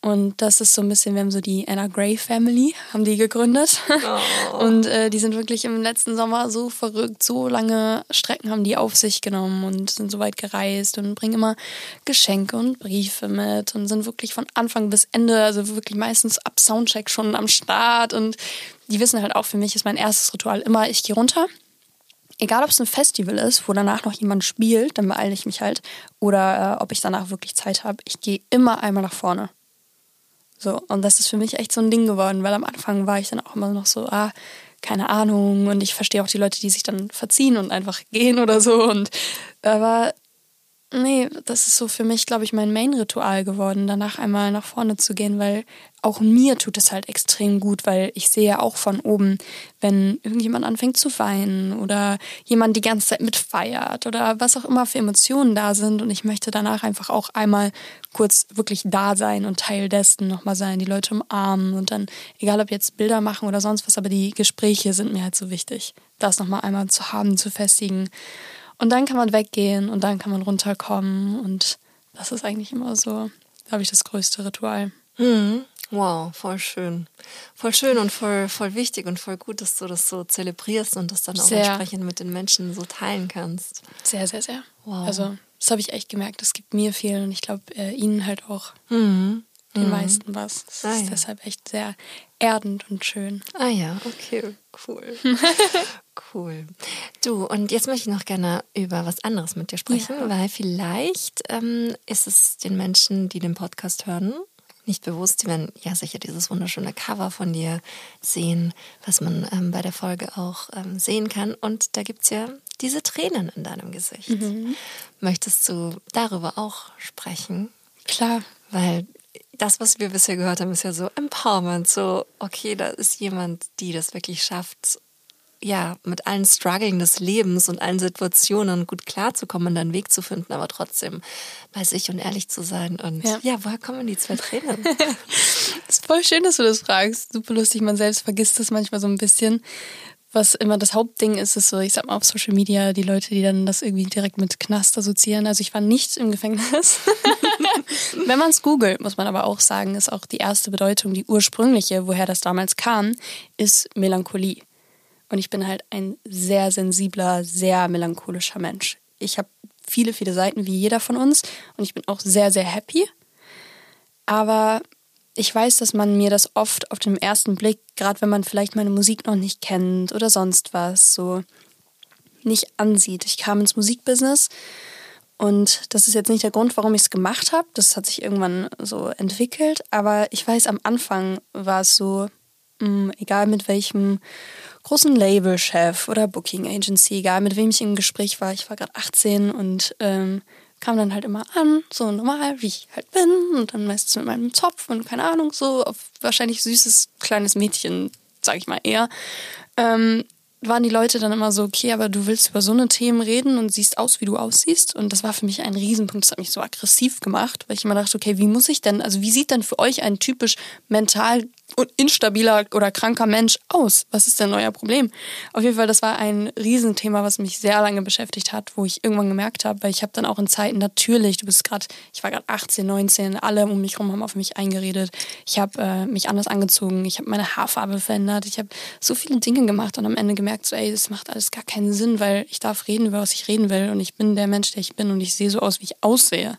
Und das ist so ein bisschen, wir haben so die Anna Gray Family, haben die gegründet. Oh. Und äh, die sind wirklich im letzten Sommer so verrückt, so lange Strecken haben die auf sich genommen und sind so weit gereist und bringen immer Geschenke und Briefe mit und sind wirklich von Anfang bis Ende, also wirklich meistens ab Soundcheck schon am Start. Und die wissen halt auch, für mich ist mein erstes Ritual immer, ich gehe runter egal ob es ein Festival ist, wo danach noch jemand spielt, dann beeile ich mich halt. Oder äh, ob ich danach wirklich Zeit habe, ich gehe immer einmal nach vorne. So, und das ist für mich echt so ein Ding geworden, weil am Anfang war ich dann auch immer noch so, ah, keine Ahnung. Und ich verstehe auch die Leute, die sich dann verziehen und einfach gehen oder so. Und aber Nee, das ist so für mich, glaube ich, mein Main-Ritual geworden, danach einmal nach vorne zu gehen, weil auch mir tut es halt extrem gut, weil ich sehe auch von oben, wenn irgendjemand anfängt zu weinen oder jemand die ganze Zeit mitfeiert oder was auch immer für Emotionen da sind und ich möchte danach einfach auch einmal kurz wirklich da sein und Teil dessen nochmal sein, die Leute umarmen und dann, egal ob jetzt Bilder machen oder sonst was, aber die Gespräche sind mir halt so wichtig, das nochmal einmal zu haben, zu festigen und dann kann man weggehen und dann kann man runterkommen. Und das ist eigentlich immer so, glaube ich, das größte Ritual. Mhm. Wow, voll schön. Voll schön und voll, voll wichtig und voll gut, dass du das so zelebrierst und das dann auch sehr. entsprechend mit den Menschen so teilen kannst. Sehr, sehr, sehr. Wow. Also, das habe ich echt gemerkt. Das gibt mir viel und ich glaube, äh, ihnen halt auch. Mhm. Den mhm. meisten was. Das ah, ist ja. deshalb echt sehr erdend und schön. Ah ja, okay, cool. Cool. Du, und jetzt möchte ich noch gerne über was anderes mit dir sprechen, ja. weil vielleicht ähm, ist es den Menschen, die den Podcast hören, nicht bewusst. Die werden ja sicher dieses wunderschöne Cover von dir sehen, was man ähm, bei der Folge auch ähm, sehen kann. Und da gibt es ja diese Tränen in deinem Gesicht. Mhm. Möchtest du darüber auch sprechen? Klar. Weil das, was wir bisher gehört haben, ist ja so Empowerment, so, okay, da ist jemand, die das wirklich schafft, ja, mit allen Struggeln des Lebens und allen Situationen gut klarzukommen und einen Weg zu finden, aber trotzdem bei sich und ehrlich zu sein. Und ja, ja woher kommen die zwei Tränen? ist voll schön, dass du das fragst. Super lustig, man selbst vergisst das manchmal so ein bisschen. Was immer das Hauptding ist, ist so, ich sag mal auf Social Media, die Leute, die dann das irgendwie direkt mit Knast assoziieren. Also ich war nicht im Gefängnis. Wenn man es googelt, muss man aber auch sagen, ist auch die erste Bedeutung, die ursprüngliche, woher das damals kam, ist Melancholie. Und ich bin halt ein sehr sensibler, sehr melancholischer Mensch. Ich habe viele, viele Seiten wie jeder von uns und ich bin auch sehr, sehr happy. Aber ich weiß, dass man mir das oft auf den ersten Blick, gerade wenn man vielleicht meine Musik noch nicht kennt oder sonst was, so nicht ansieht. Ich kam ins Musikbusiness und das ist jetzt nicht der Grund, warum ich es gemacht habe. Das hat sich irgendwann so entwickelt. Aber ich weiß, am Anfang war es so, mh, mm, egal mit welchem großen Labelchef oder Booking Agency, egal mit wem ich im Gespräch war. Ich war gerade 18 und ähm, kam dann halt immer an, so normal, wie ich halt bin. Und dann meistens mit meinem Zopf und keine Ahnung, so auf wahrscheinlich süßes kleines Mädchen, sag ich mal eher. Ähm, waren die Leute dann immer so, okay, aber du willst über so eine Themen reden und siehst aus, wie du aussiehst. Und das war für mich ein Riesenpunkt. Das hat mich so aggressiv gemacht, weil ich immer dachte, okay, wie muss ich denn, also wie sieht denn für euch ein typisch mental instabiler oder kranker Mensch aus? Was ist denn euer Problem? Auf jeden Fall, das war ein Riesenthema, was mich sehr lange beschäftigt hat, wo ich irgendwann gemerkt habe, weil ich habe dann auch in Zeiten natürlich, du bist gerade, ich war gerade 18, 19, alle um mich herum haben auf mich eingeredet. Ich habe äh, mich anders angezogen, ich habe meine Haarfarbe verändert, ich habe so viele Dinge gemacht und am Ende gemerkt, so ey, das macht alles gar keinen Sinn, weil ich darf reden, über was ich reden will und ich bin der Mensch, der ich bin und ich sehe so aus, wie ich aussehe.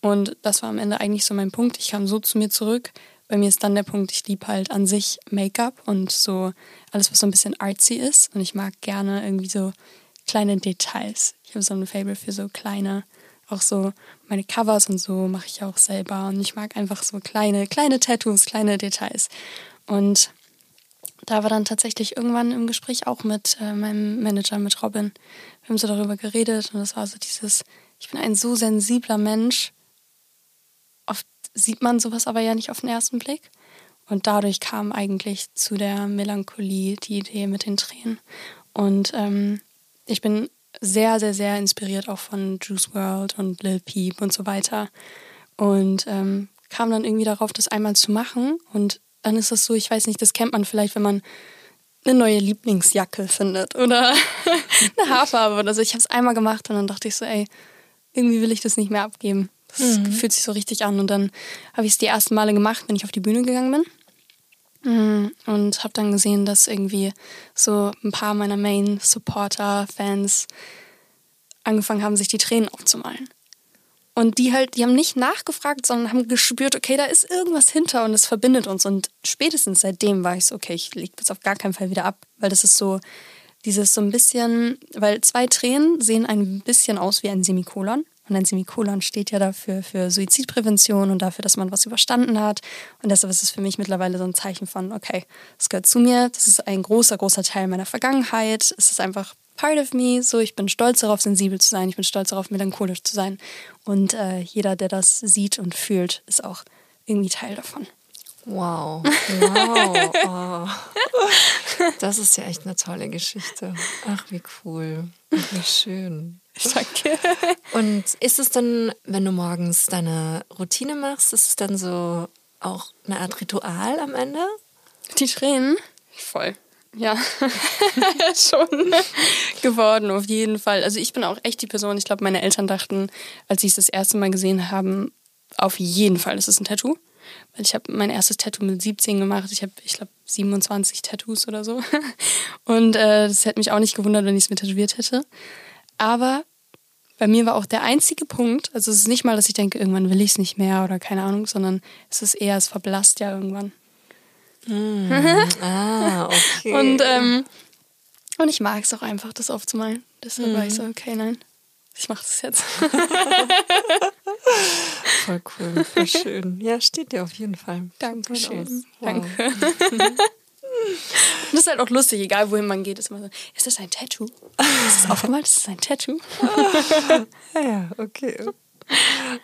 Und das war am Ende eigentlich so mein Punkt. Ich kam so zu mir zurück, bei mir ist dann der Punkt, ich liebe halt an sich Make-up und so alles, was so ein bisschen artsy ist. Und ich mag gerne irgendwie so kleine Details. Ich habe so ein Fable für so kleine, auch so meine Covers und so mache ich auch selber. Und ich mag einfach so kleine, kleine Tattoos, kleine Details. Und da war dann tatsächlich irgendwann im Gespräch auch mit äh, meinem Manager, mit Robin. Wir haben so darüber geredet und das war so dieses, ich bin ein so sensibler Mensch sieht man sowas aber ja nicht auf den ersten Blick. Und dadurch kam eigentlich zu der Melancholie die Idee mit den Tränen. Und ähm, ich bin sehr, sehr, sehr inspiriert auch von Juice World und Lil Peep und so weiter. Und ähm, kam dann irgendwie darauf, das einmal zu machen. Und dann ist das so, ich weiß nicht, das kennt man vielleicht, wenn man eine neue Lieblingsjacke findet oder eine Haarfarbe oder so. Ich habe es einmal gemacht und dann dachte ich so, ey, irgendwie will ich das nicht mehr abgeben. Das mhm. fühlt sich so richtig an. Und dann habe ich es die ersten Male gemacht, wenn ich auf die Bühne gegangen bin. Mhm. Und habe dann gesehen, dass irgendwie so ein paar meiner Main-Supporter, Fans angefangen haben, sich die Tränen aufzumalen. Und die halt, die haben nicht nachgefragt, sondern haben gespürt, okay, da ist irgendwas hinter und es verbindet uns. Und spätestens seitdem war ich so, okay, ich lege das auf gar keinen Fall wieder ab, weil das ist so dieses so ein bisschen, weil zwei Tränen sehen ein bisschen aus wie ein Semikolon. Man nennt sie Mikolon, steht ja dafür für Suizidprävention und dafür, dass man was überstanden hat. Und deshalb ist es für mich mittlerweile so ein Zeichen von, okay, es gehört zu mir, das ist ein großer, großer Teil meiner Vergangenheit. Es ist einfach part of me. So, ich bin stolz darauf, sensibel zu sein. Ich bin stolz darauf, melancholisch zu sein. Und äh, jeder, der das sieht und fühlt, ist auch irgendwie Teil davon. Wow, wow. Oh. Das ist ja echt eine tolle Geschichte. Ach, wie cool. Wie schön. Danke. Und ist es dann, wenn du morgens deine Routine machst, ist es dann so auch eine Art Ritual am Ende? Die Tränen? Voll. Ja, schon geworden, auf jeden Fall. Also ich bin auch echt die Person, ich glaube, meine Eltern dachten, als sie es das erste Mal gesehen haben, auf jeden Fall, das ist ein Tattoo. Weil ich habe mein erstes Tattoo mit 17 gemacht. Ich habe, ich glaube, 27 Tattoos oder so. Und äh, das hätte mich auch nicht gewundert, wenn ich es mir tätowiert hätte. Aber bei mir war auch der einzige Punkt, also es ist nicht mal, dass ich denke, irgendwann will ich es nicht mehr oder keine Ahnung, sondern es ist eher, es verblasst ja irgendwann. Mm. ah, okay. Und, ähm, und ich mag es auch einfach, das aufzumalen. Deshalb mm. war ich so, okay, nein, ich mache das jetzt. voll cool, voll schön. Ja, steht dir auf jeden Fall. Dankeschön. Wow. Danke. Das ist halt auch lustig, egal wohin man geht, ist immer so, ist das ein Tattoo? Ist das aufgemalt? Ist das ein Tattoo? ja, ja, okay.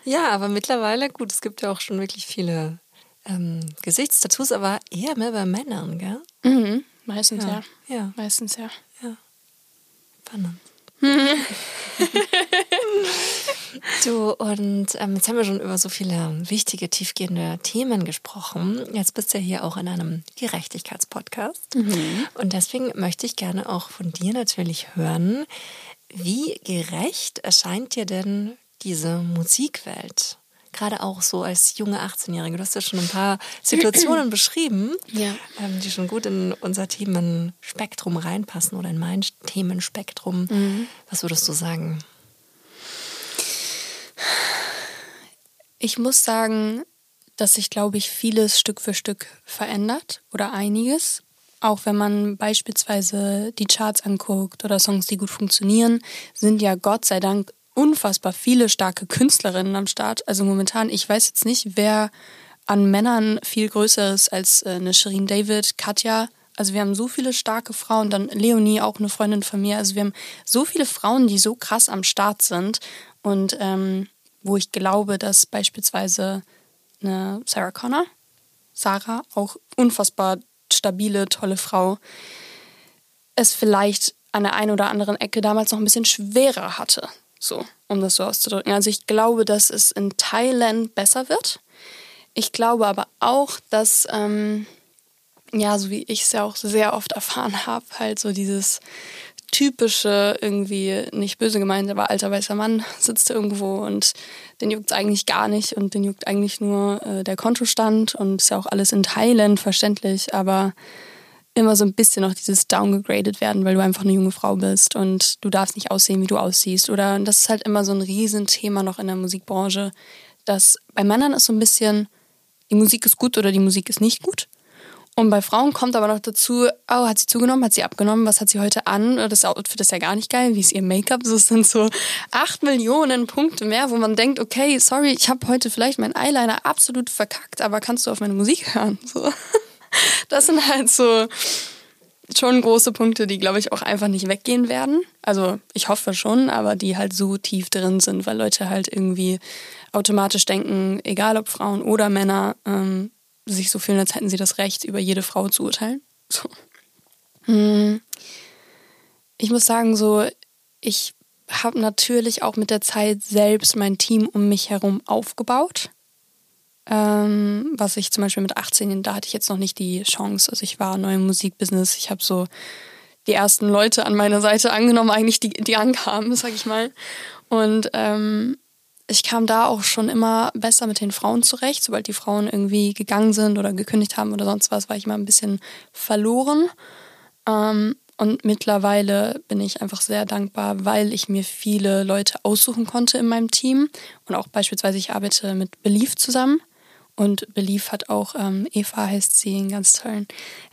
Ja, aber mittlerweile, gut, es gibt ja auch schon wirklich viele ähm, Gesichtstattoos, aber eher mehr bei Männern, gell? Mhm, meistens ja. ja. Ja. Meistens ja. Ja. Spannend. Du, und ähm, jetzt haben wir schon über so viele wichtige, tiefgehende Themen gesprochen. Jetzt bist du ja hier auch in einem Gerechtigkeitspodcast. Mhm. Und deswegen möchte ich gerne auch von dir natürlich hören, wie gerecht erscheint dir denn diese Musikwelt? Gerade auch so als junge 18-Jährige. Du hast ja schon ein paar Situationen beschrieben, ja. ähm, die schon gut in unser Themenspektrum reinpassen oder in mein Themenspektrum. Mhm. Was würdest du sagen? Ich muss sagen, dass sich, glaube ich, vieles Stück für Stück verändert oder einiges. Auch wenn man beispielsweise die Charts anguckt oder Songs, die gut funktionieren, sind ja Gott sei Dank unfassbar viele starke Künstlerinnen am Start. Also momentan, ich weiß jetzt nicht, wer an Männern viel größer ist als äh, eine Shirin David, Katja. Also wir haben so viele starke Frauen, dann Leonie, auch eine Freundin von mir. Also wir haben so viele Frauen, die so krass am Start sind und ähm, wo ich glaube, dass beispielsweise eine Sarah Connor, Sarah, auch unfassbar stabile, tolle Frau, es vielleicht an der einen oder anderen Ecke damals noch ein bisschen schwerer hatte. So, um das so auszudrücken. Also ich glaube, dass es in Thailand besser wird. Ich glaube aber auch, dass, ähm, ja, so wie ich es ja auch sehr oft erfahren habe, halt so dieses typische, irgendwie nicht böse gemeint, aber alter weißer Mann sitzt irgendwo und den juckt es eigentlich gar nicht und den juckt eigentlich nur äh, der Kontostand und ist ja auch alles in Thailand verständlich, aber immer so ein bisschen noch dieses downgegradet werden, weil du einfach eine junge Frau bist und du darfst nicht aussehen, wie du aussiehst. Oder das ist halt immer so ein Riesenthema noch in der Musikbranche, dass bei Männern ist so ein bisschen, die Musik ist gut oder die Musik ist nicht gut. Und bei Frauen kommt aber noch dazu, oh, hat sie zugenommen, hat sie abgenommen, was hat sie heute an? Das Outfit ist ja gar nicht geil, wie ist ihr Make-up? Das sind so acht Millionen Punkte mehr, wo man denkt, okay, sorry, ich habe heute vielleicht meinen Eyeliner absolut verkackt, aber kannst du auf meine Musik hören? So. Das sind halt so schon große Punkte, die, glaube ich, auch einfach nicht weggehen werden. Also ich hoffe schon, aber die halt so tief drin sind, weil Leute halt irgendwie automatisch denken, egal ob Frauen oder Männer, ähm, sich so fühlen, als hätten sie das Recht, über jede Frau zu urteilen. So. Hm. Ich muss sagen, so, ich habe natürlich auch mit der Zeit selbst mein Team um mich herum aufgebaut. Ähm, was ich zum Beispiel mit 18, da hatte ich jetzt noch nicht die Chance. Also ich war neu im Musikbusiness. Ich habe so die ersten Leute an meiner Seite angenommen, eigentlich die, die ankamen, sag ich mal. Und ähm, ich kam da auch schon immer besser mit den Frauen zurecht. Sobald die Frauen irgendwie gegangen sind oder gekündigt haben oder sonst was, war ich immer ein bisschen verloren. Ähm, und mittlerweile bin ich einfach sehr dankbar, weil ich mir viele Leute aussuchen konnte in meinem Team. Und auch beispielsweise, ich arbeite mit Belief zusammen. Und Belief hat auch, ähm, Eva heißt sie, einen ganz tollen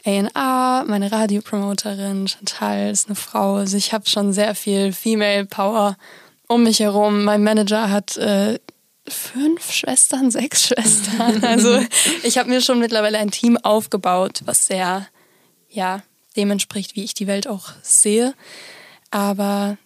A&A, meine Radiopromoterin, Chantal ist eine Frau. Also ich habe schon sehr viel Female Power um mich herum. Mein Manager hat äh, fünf Schwestern, sechs Schwestern. Also ich habe mir schon mittlerweile ein Team aufgebaut, was sehr, ja, dem entspricht, wie ich die Welt auch sehe. Aber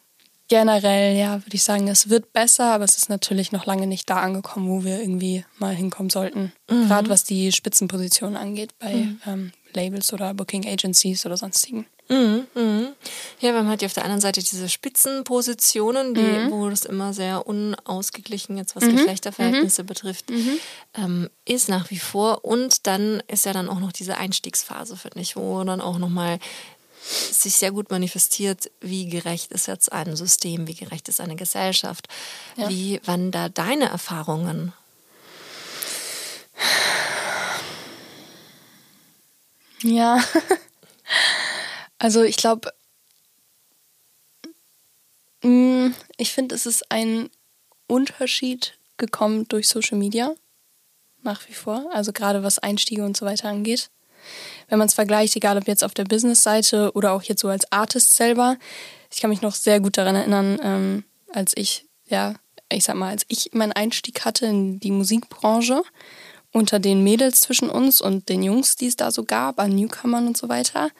generell, ja, würde ich sagen, es wird besser, aber es ist natürlich noch lange nicht da angekommen, wo wir irgendwie mal hinkommen sollten. Mhm. Gerade was die Spitzenpositionen angeht bei mhm. ähm, Labels oder Booking Agencies oder sonstigen. Mhm, mh. Ja, wir haben halt auf der anderen Seite diese Spitzenpositionen, die, mhm. wo das immer sehr unausgeglichen jetzt was mhm. Geschlechterverhältnisse mhm. betrifft, mhm. ähm, ist nach wie vor. Und dann ist ja dann auch noch diese Einstiegsphase, finde ich, wo dann auch nochmal sich sehr gut manifestiert, wie gerecht ist jetzt ein System, wie gerecht ist eine Gesellschaft, ja. wie wann da deine Erfahrungen Ja. Also ich glaube, mm, ich finde, es ist ein Unterschied gekommen durch Social Media. Nach wie vor. Also gerade was Einstiege und so weiter angeht. Wenn man es vergleicht, egal ob jetzt auf der Business-Seite oder auch jetzt so als Artist selber. Ich kann mich noch sehr gut daran erinnern, ähm, als ich, ja, ich sag mal, als ich meinen Einstieg hatte in die Musikbranche unter den Mädels zwischen uns und den Jungs, die es da so gab, an Newcomern und so weiter,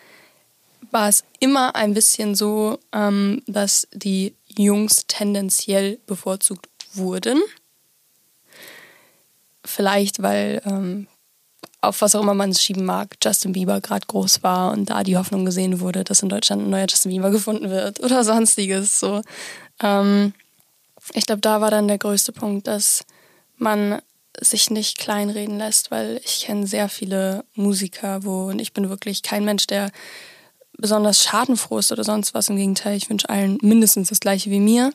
war es immer ein bisschen so, ähm, dass die Jungs tendenziell bevorzugt wurden. Vielleicht, weil ähm, auf was auch immer man es schieben mag, Justin Bieber gerade groß war und da die Hoffnung gesehen wurde, dass in Deutschland ein neuer Justin Bieber gefunden wird oder sonstiges. So. Ähm, ich glaube, da war dann der größte Punkt, dass man sich nicht kleinreden lässt, weil ich kenne sehr viele Musiker, wo und ich bin wirklich kein Mensch, der besonders schadenfroh ist oder sonst was. Im Gegenteil, ich wünsche allen mindestens das gleiche wie mir.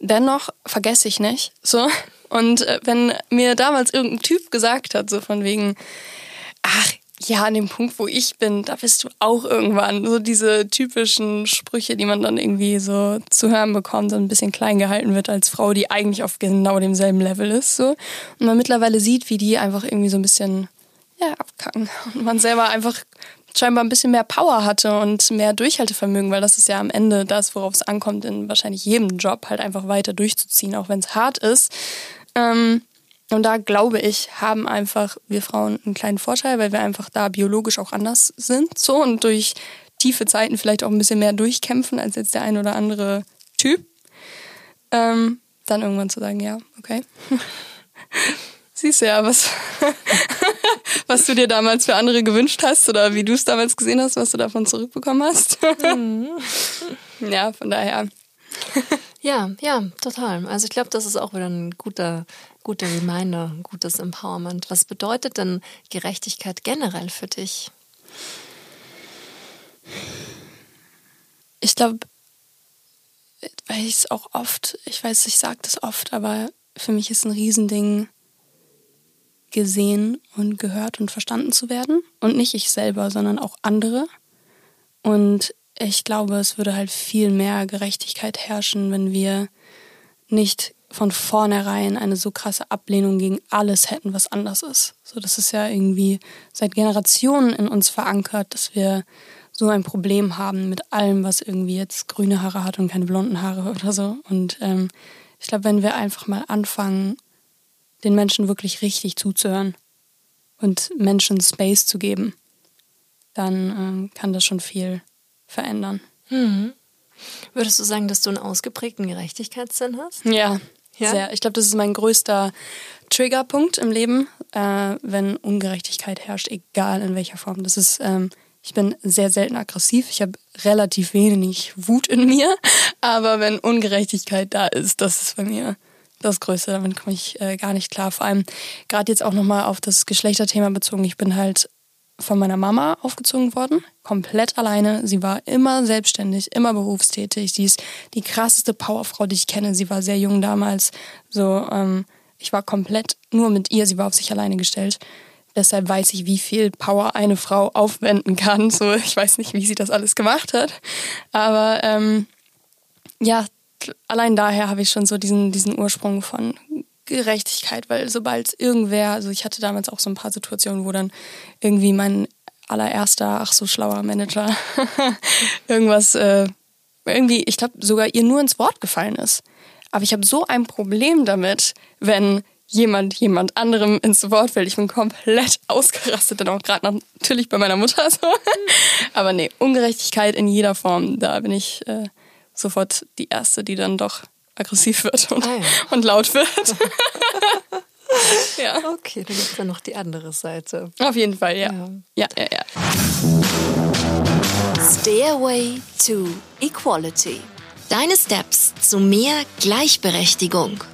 Dennoch vergesse ich nicht. So. Und äh, wenn mir damals irgendein Typ gesagt hat, so von wegen, ach, ja, an dem Punkt, wo ich bin, da bist du auch irgendwann. So diese typischen Sprüche, die man dann irgendwie so zu hören bekommt und ein bisschen klein gehalten wird als Frau, die eigentlich auf genau demselben Level ist. So. Und man mittlerweile sieht, wie die einfach irgendwie so ein bisschen ja, abkacken. Und man selber einfach scheinbar ein bisschen mehr Power hatte und mehr Durchhaltevermögen, weil das ist ja am Ende das, worauf es ankommt, in wahrscheinlich jedem Job halt einfach weiter durchzuziehen, auch wenn es hart ist. Ähm, und da glaube ich, haben einfach wir Frauen einen kleinen Vorteil, weil wir einfach da biologisch auch anders sind. So und durch tiefe Zeiten vielleicht auch ein bisschen mehr durchkämpfen als jetzt der ein oder andere Typ. Ähm, dann irgendwann zu sagen, ja, okay. Siehst du ja, was, was du dir damals für andere gewünscht hast oder wie du es damals gesehen hast, was du davon zurückbekommen hast. Mhm. ja, von daher. Ja, ja, total. Also ich glaube, das ist auch wieder ein guter, guter Reminder, gutes Empowerment. Was bedeutet denn Gerechtigkeit generell für dich? Ich glaube, weil ich es auch oft, ich weiß, ich sage das oft, aber für mich ist ein Riesending, gesehen und gehört und verstanden zu werden. Und nicht ich selber, sondern auch andere. Und ich glaube, es würde halt viel mehr Gerechtigkeit herrschen, wenn wir nicht von vornherein eine so krasse Ablehnung gegen alles hätten, was anders ist. So, das ist ja irgendwie seit Generationen in uns verankert, dass wir so ein Problem haben mit allem, was irgendwie jetzt grüne Haare hat und keine blonden Haare oder so. Und ähm, ich glaube, wenn wir einfach mal anfangen, den Menschen wirklich richtig zuzuhören und Menschen Space zu geben, dann ähm, kann das schon viel verändern. Mhm. Würdest du sagen, dass du einen ausgeprägten Gerechtigkeitssinn hast? Ja, ja? sehr. Ich glaube, das ist mein größter Triggerpunkt im Leben, äh, wenn Ungerechtigkeit herrscht, egal in welcher Form. Das ist, ähm, ich bin sehr selten aggressiv. Ich habe relativ wenig Wut in mir, aber wenn Ungerechtigkeit da ist, das ist bei mir das Größte. Damit komme ich äh, gar nicht klar. Vor allem gerade jetzt auch nochmal auf das Geschlechterthema bezogen. Ich bin halt von meiner Mama aufgezogen worden, komplett alleine. Sie war immer selbstständig, immer berufstätig. Sie ist die krasseste Powerfrau, die ich kenne. Sie war sehr jung damals. So, ähm, ich war komplett nur mit ihr. Sie war auf sich alleine gestellt. Deshalb weiß ich, wie viel Power eine Frau aufwenden kann. So, ich weiß nicht, wie sie das alles gemacht hat. Aber ähm, ja, allein daher habe ich schon so diesen, diesen Ursprung von Gerechtigkeit, weil sobald irgendwer, also ich hatte damals auch so ein paar Situationen, wo dann irgendwie mein allererster, ach so schlauer Manager irgendwas, äh, irgendwie, ich glaube sogar ihr nur ins Wort gefallen ist. Aber ich habe so ein Problem damit, wenn jemand jemand anderem ins Wort fällt. Ich bin komplett ausgerastet, dann auch gerade natürlich bei meiner Mutter so. Aber nee, Ungerechtigkeit in jeder Form, da bin ich äh, sofort die Erste, die dann doch aggressiv wird und, ah ja. und laut wird. ja. Okay, dann gibt es dann noch die andere Seite. Auf jeden Fall, ja. Ja, ja, ja. Stairway to Equality. Deine Steps zu mehr Gleichberechtigung.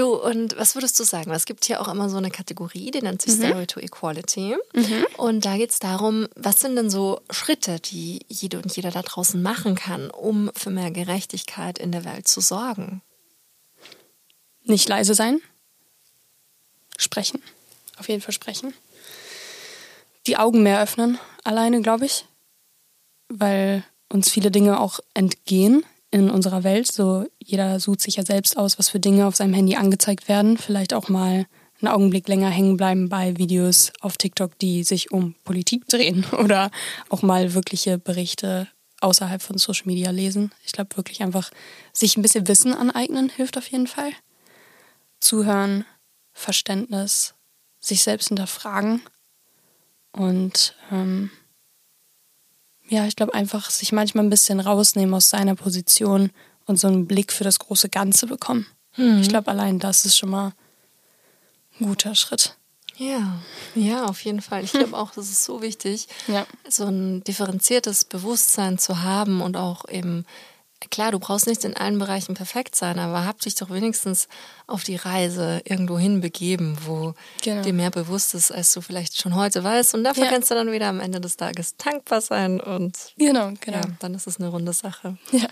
Du, und was würdest du sagen? Es gibt hier auch immer so eine Kategorie, die nennt sich mhm. Stairway to Equality. Mhm. Und da geht es darum, was sind denn so Schritte, die jede und jeder da draußen machen kann, um für mehr Gerechtigkeit in der Welt zu sorgen? Nicht leise sein. Sprechen. Auf jeden Fall sprechen. Die Augen mehr öffnen, alleine, glaube ich. Weil uns viele Dinge auch entgehen in unserer Welt. So jeder sucht sich ja selbst aus, was für Dinge auf seinem Handy angezeigt werden. Vielleicht auch mal einen Augenblick länger hängen bleiben bei Videos auf TikTok, die sich um Politik drehen oder auch mal wirkliche Berichte außerhalb von Social Media lesen. Ich glaube wirklich einfach, sich ein bisschen Wissen aneignen hilft auf jeden Fall. Zuhören, Verständnis, sich selbst hinterfragen und ähm, ja, ich glaube einfach sich manchmal ein bisschen rausnehmen aus seiner Position und so einen Blick für das große Ganze bekommen. Mhm. Ich glaube, allein das ist schon mal ein guter Schritt. Ja, ja, auf jeden Fall. Ich glaube auch, das ist so wichtig, ja. so ein differenziertes Bewusstsein zu haben und auch eben klar, du brauchst nicht in allen Bereichen perfekt sein, aber hab dich doch wenigstens auf die Reise irgendwo hin begeben, wo genau. dir mehr bewusst ist, als du vielleicht schon heute weißt. Und dafür ja. kannst du dann wieder am Ende des Tages tankbar sein und genau, genau. Ja, dann ist es eine runde Sache. Ja.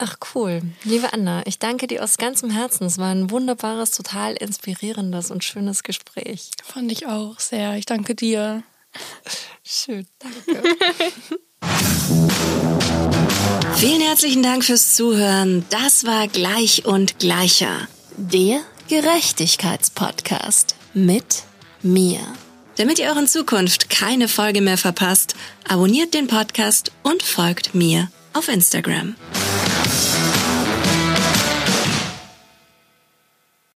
Ach cool. Liebe Anna, ich danke dir aus ganzem Herzen. Es war ein wunderbares, total inspirierendes und schönes Gespräch. Fand ich auch sehr. Ich danke dir. Schön, danke. Vielen herzlichen Dank fürs Zuhören. Das war Gleich und Gleicher. Der Gerechtigkeitspodcast mit mir. Damit ihr auch in Zukunft keine Folge mehr verpasst, abonniert den Podcast und folgt mir auf Instagram.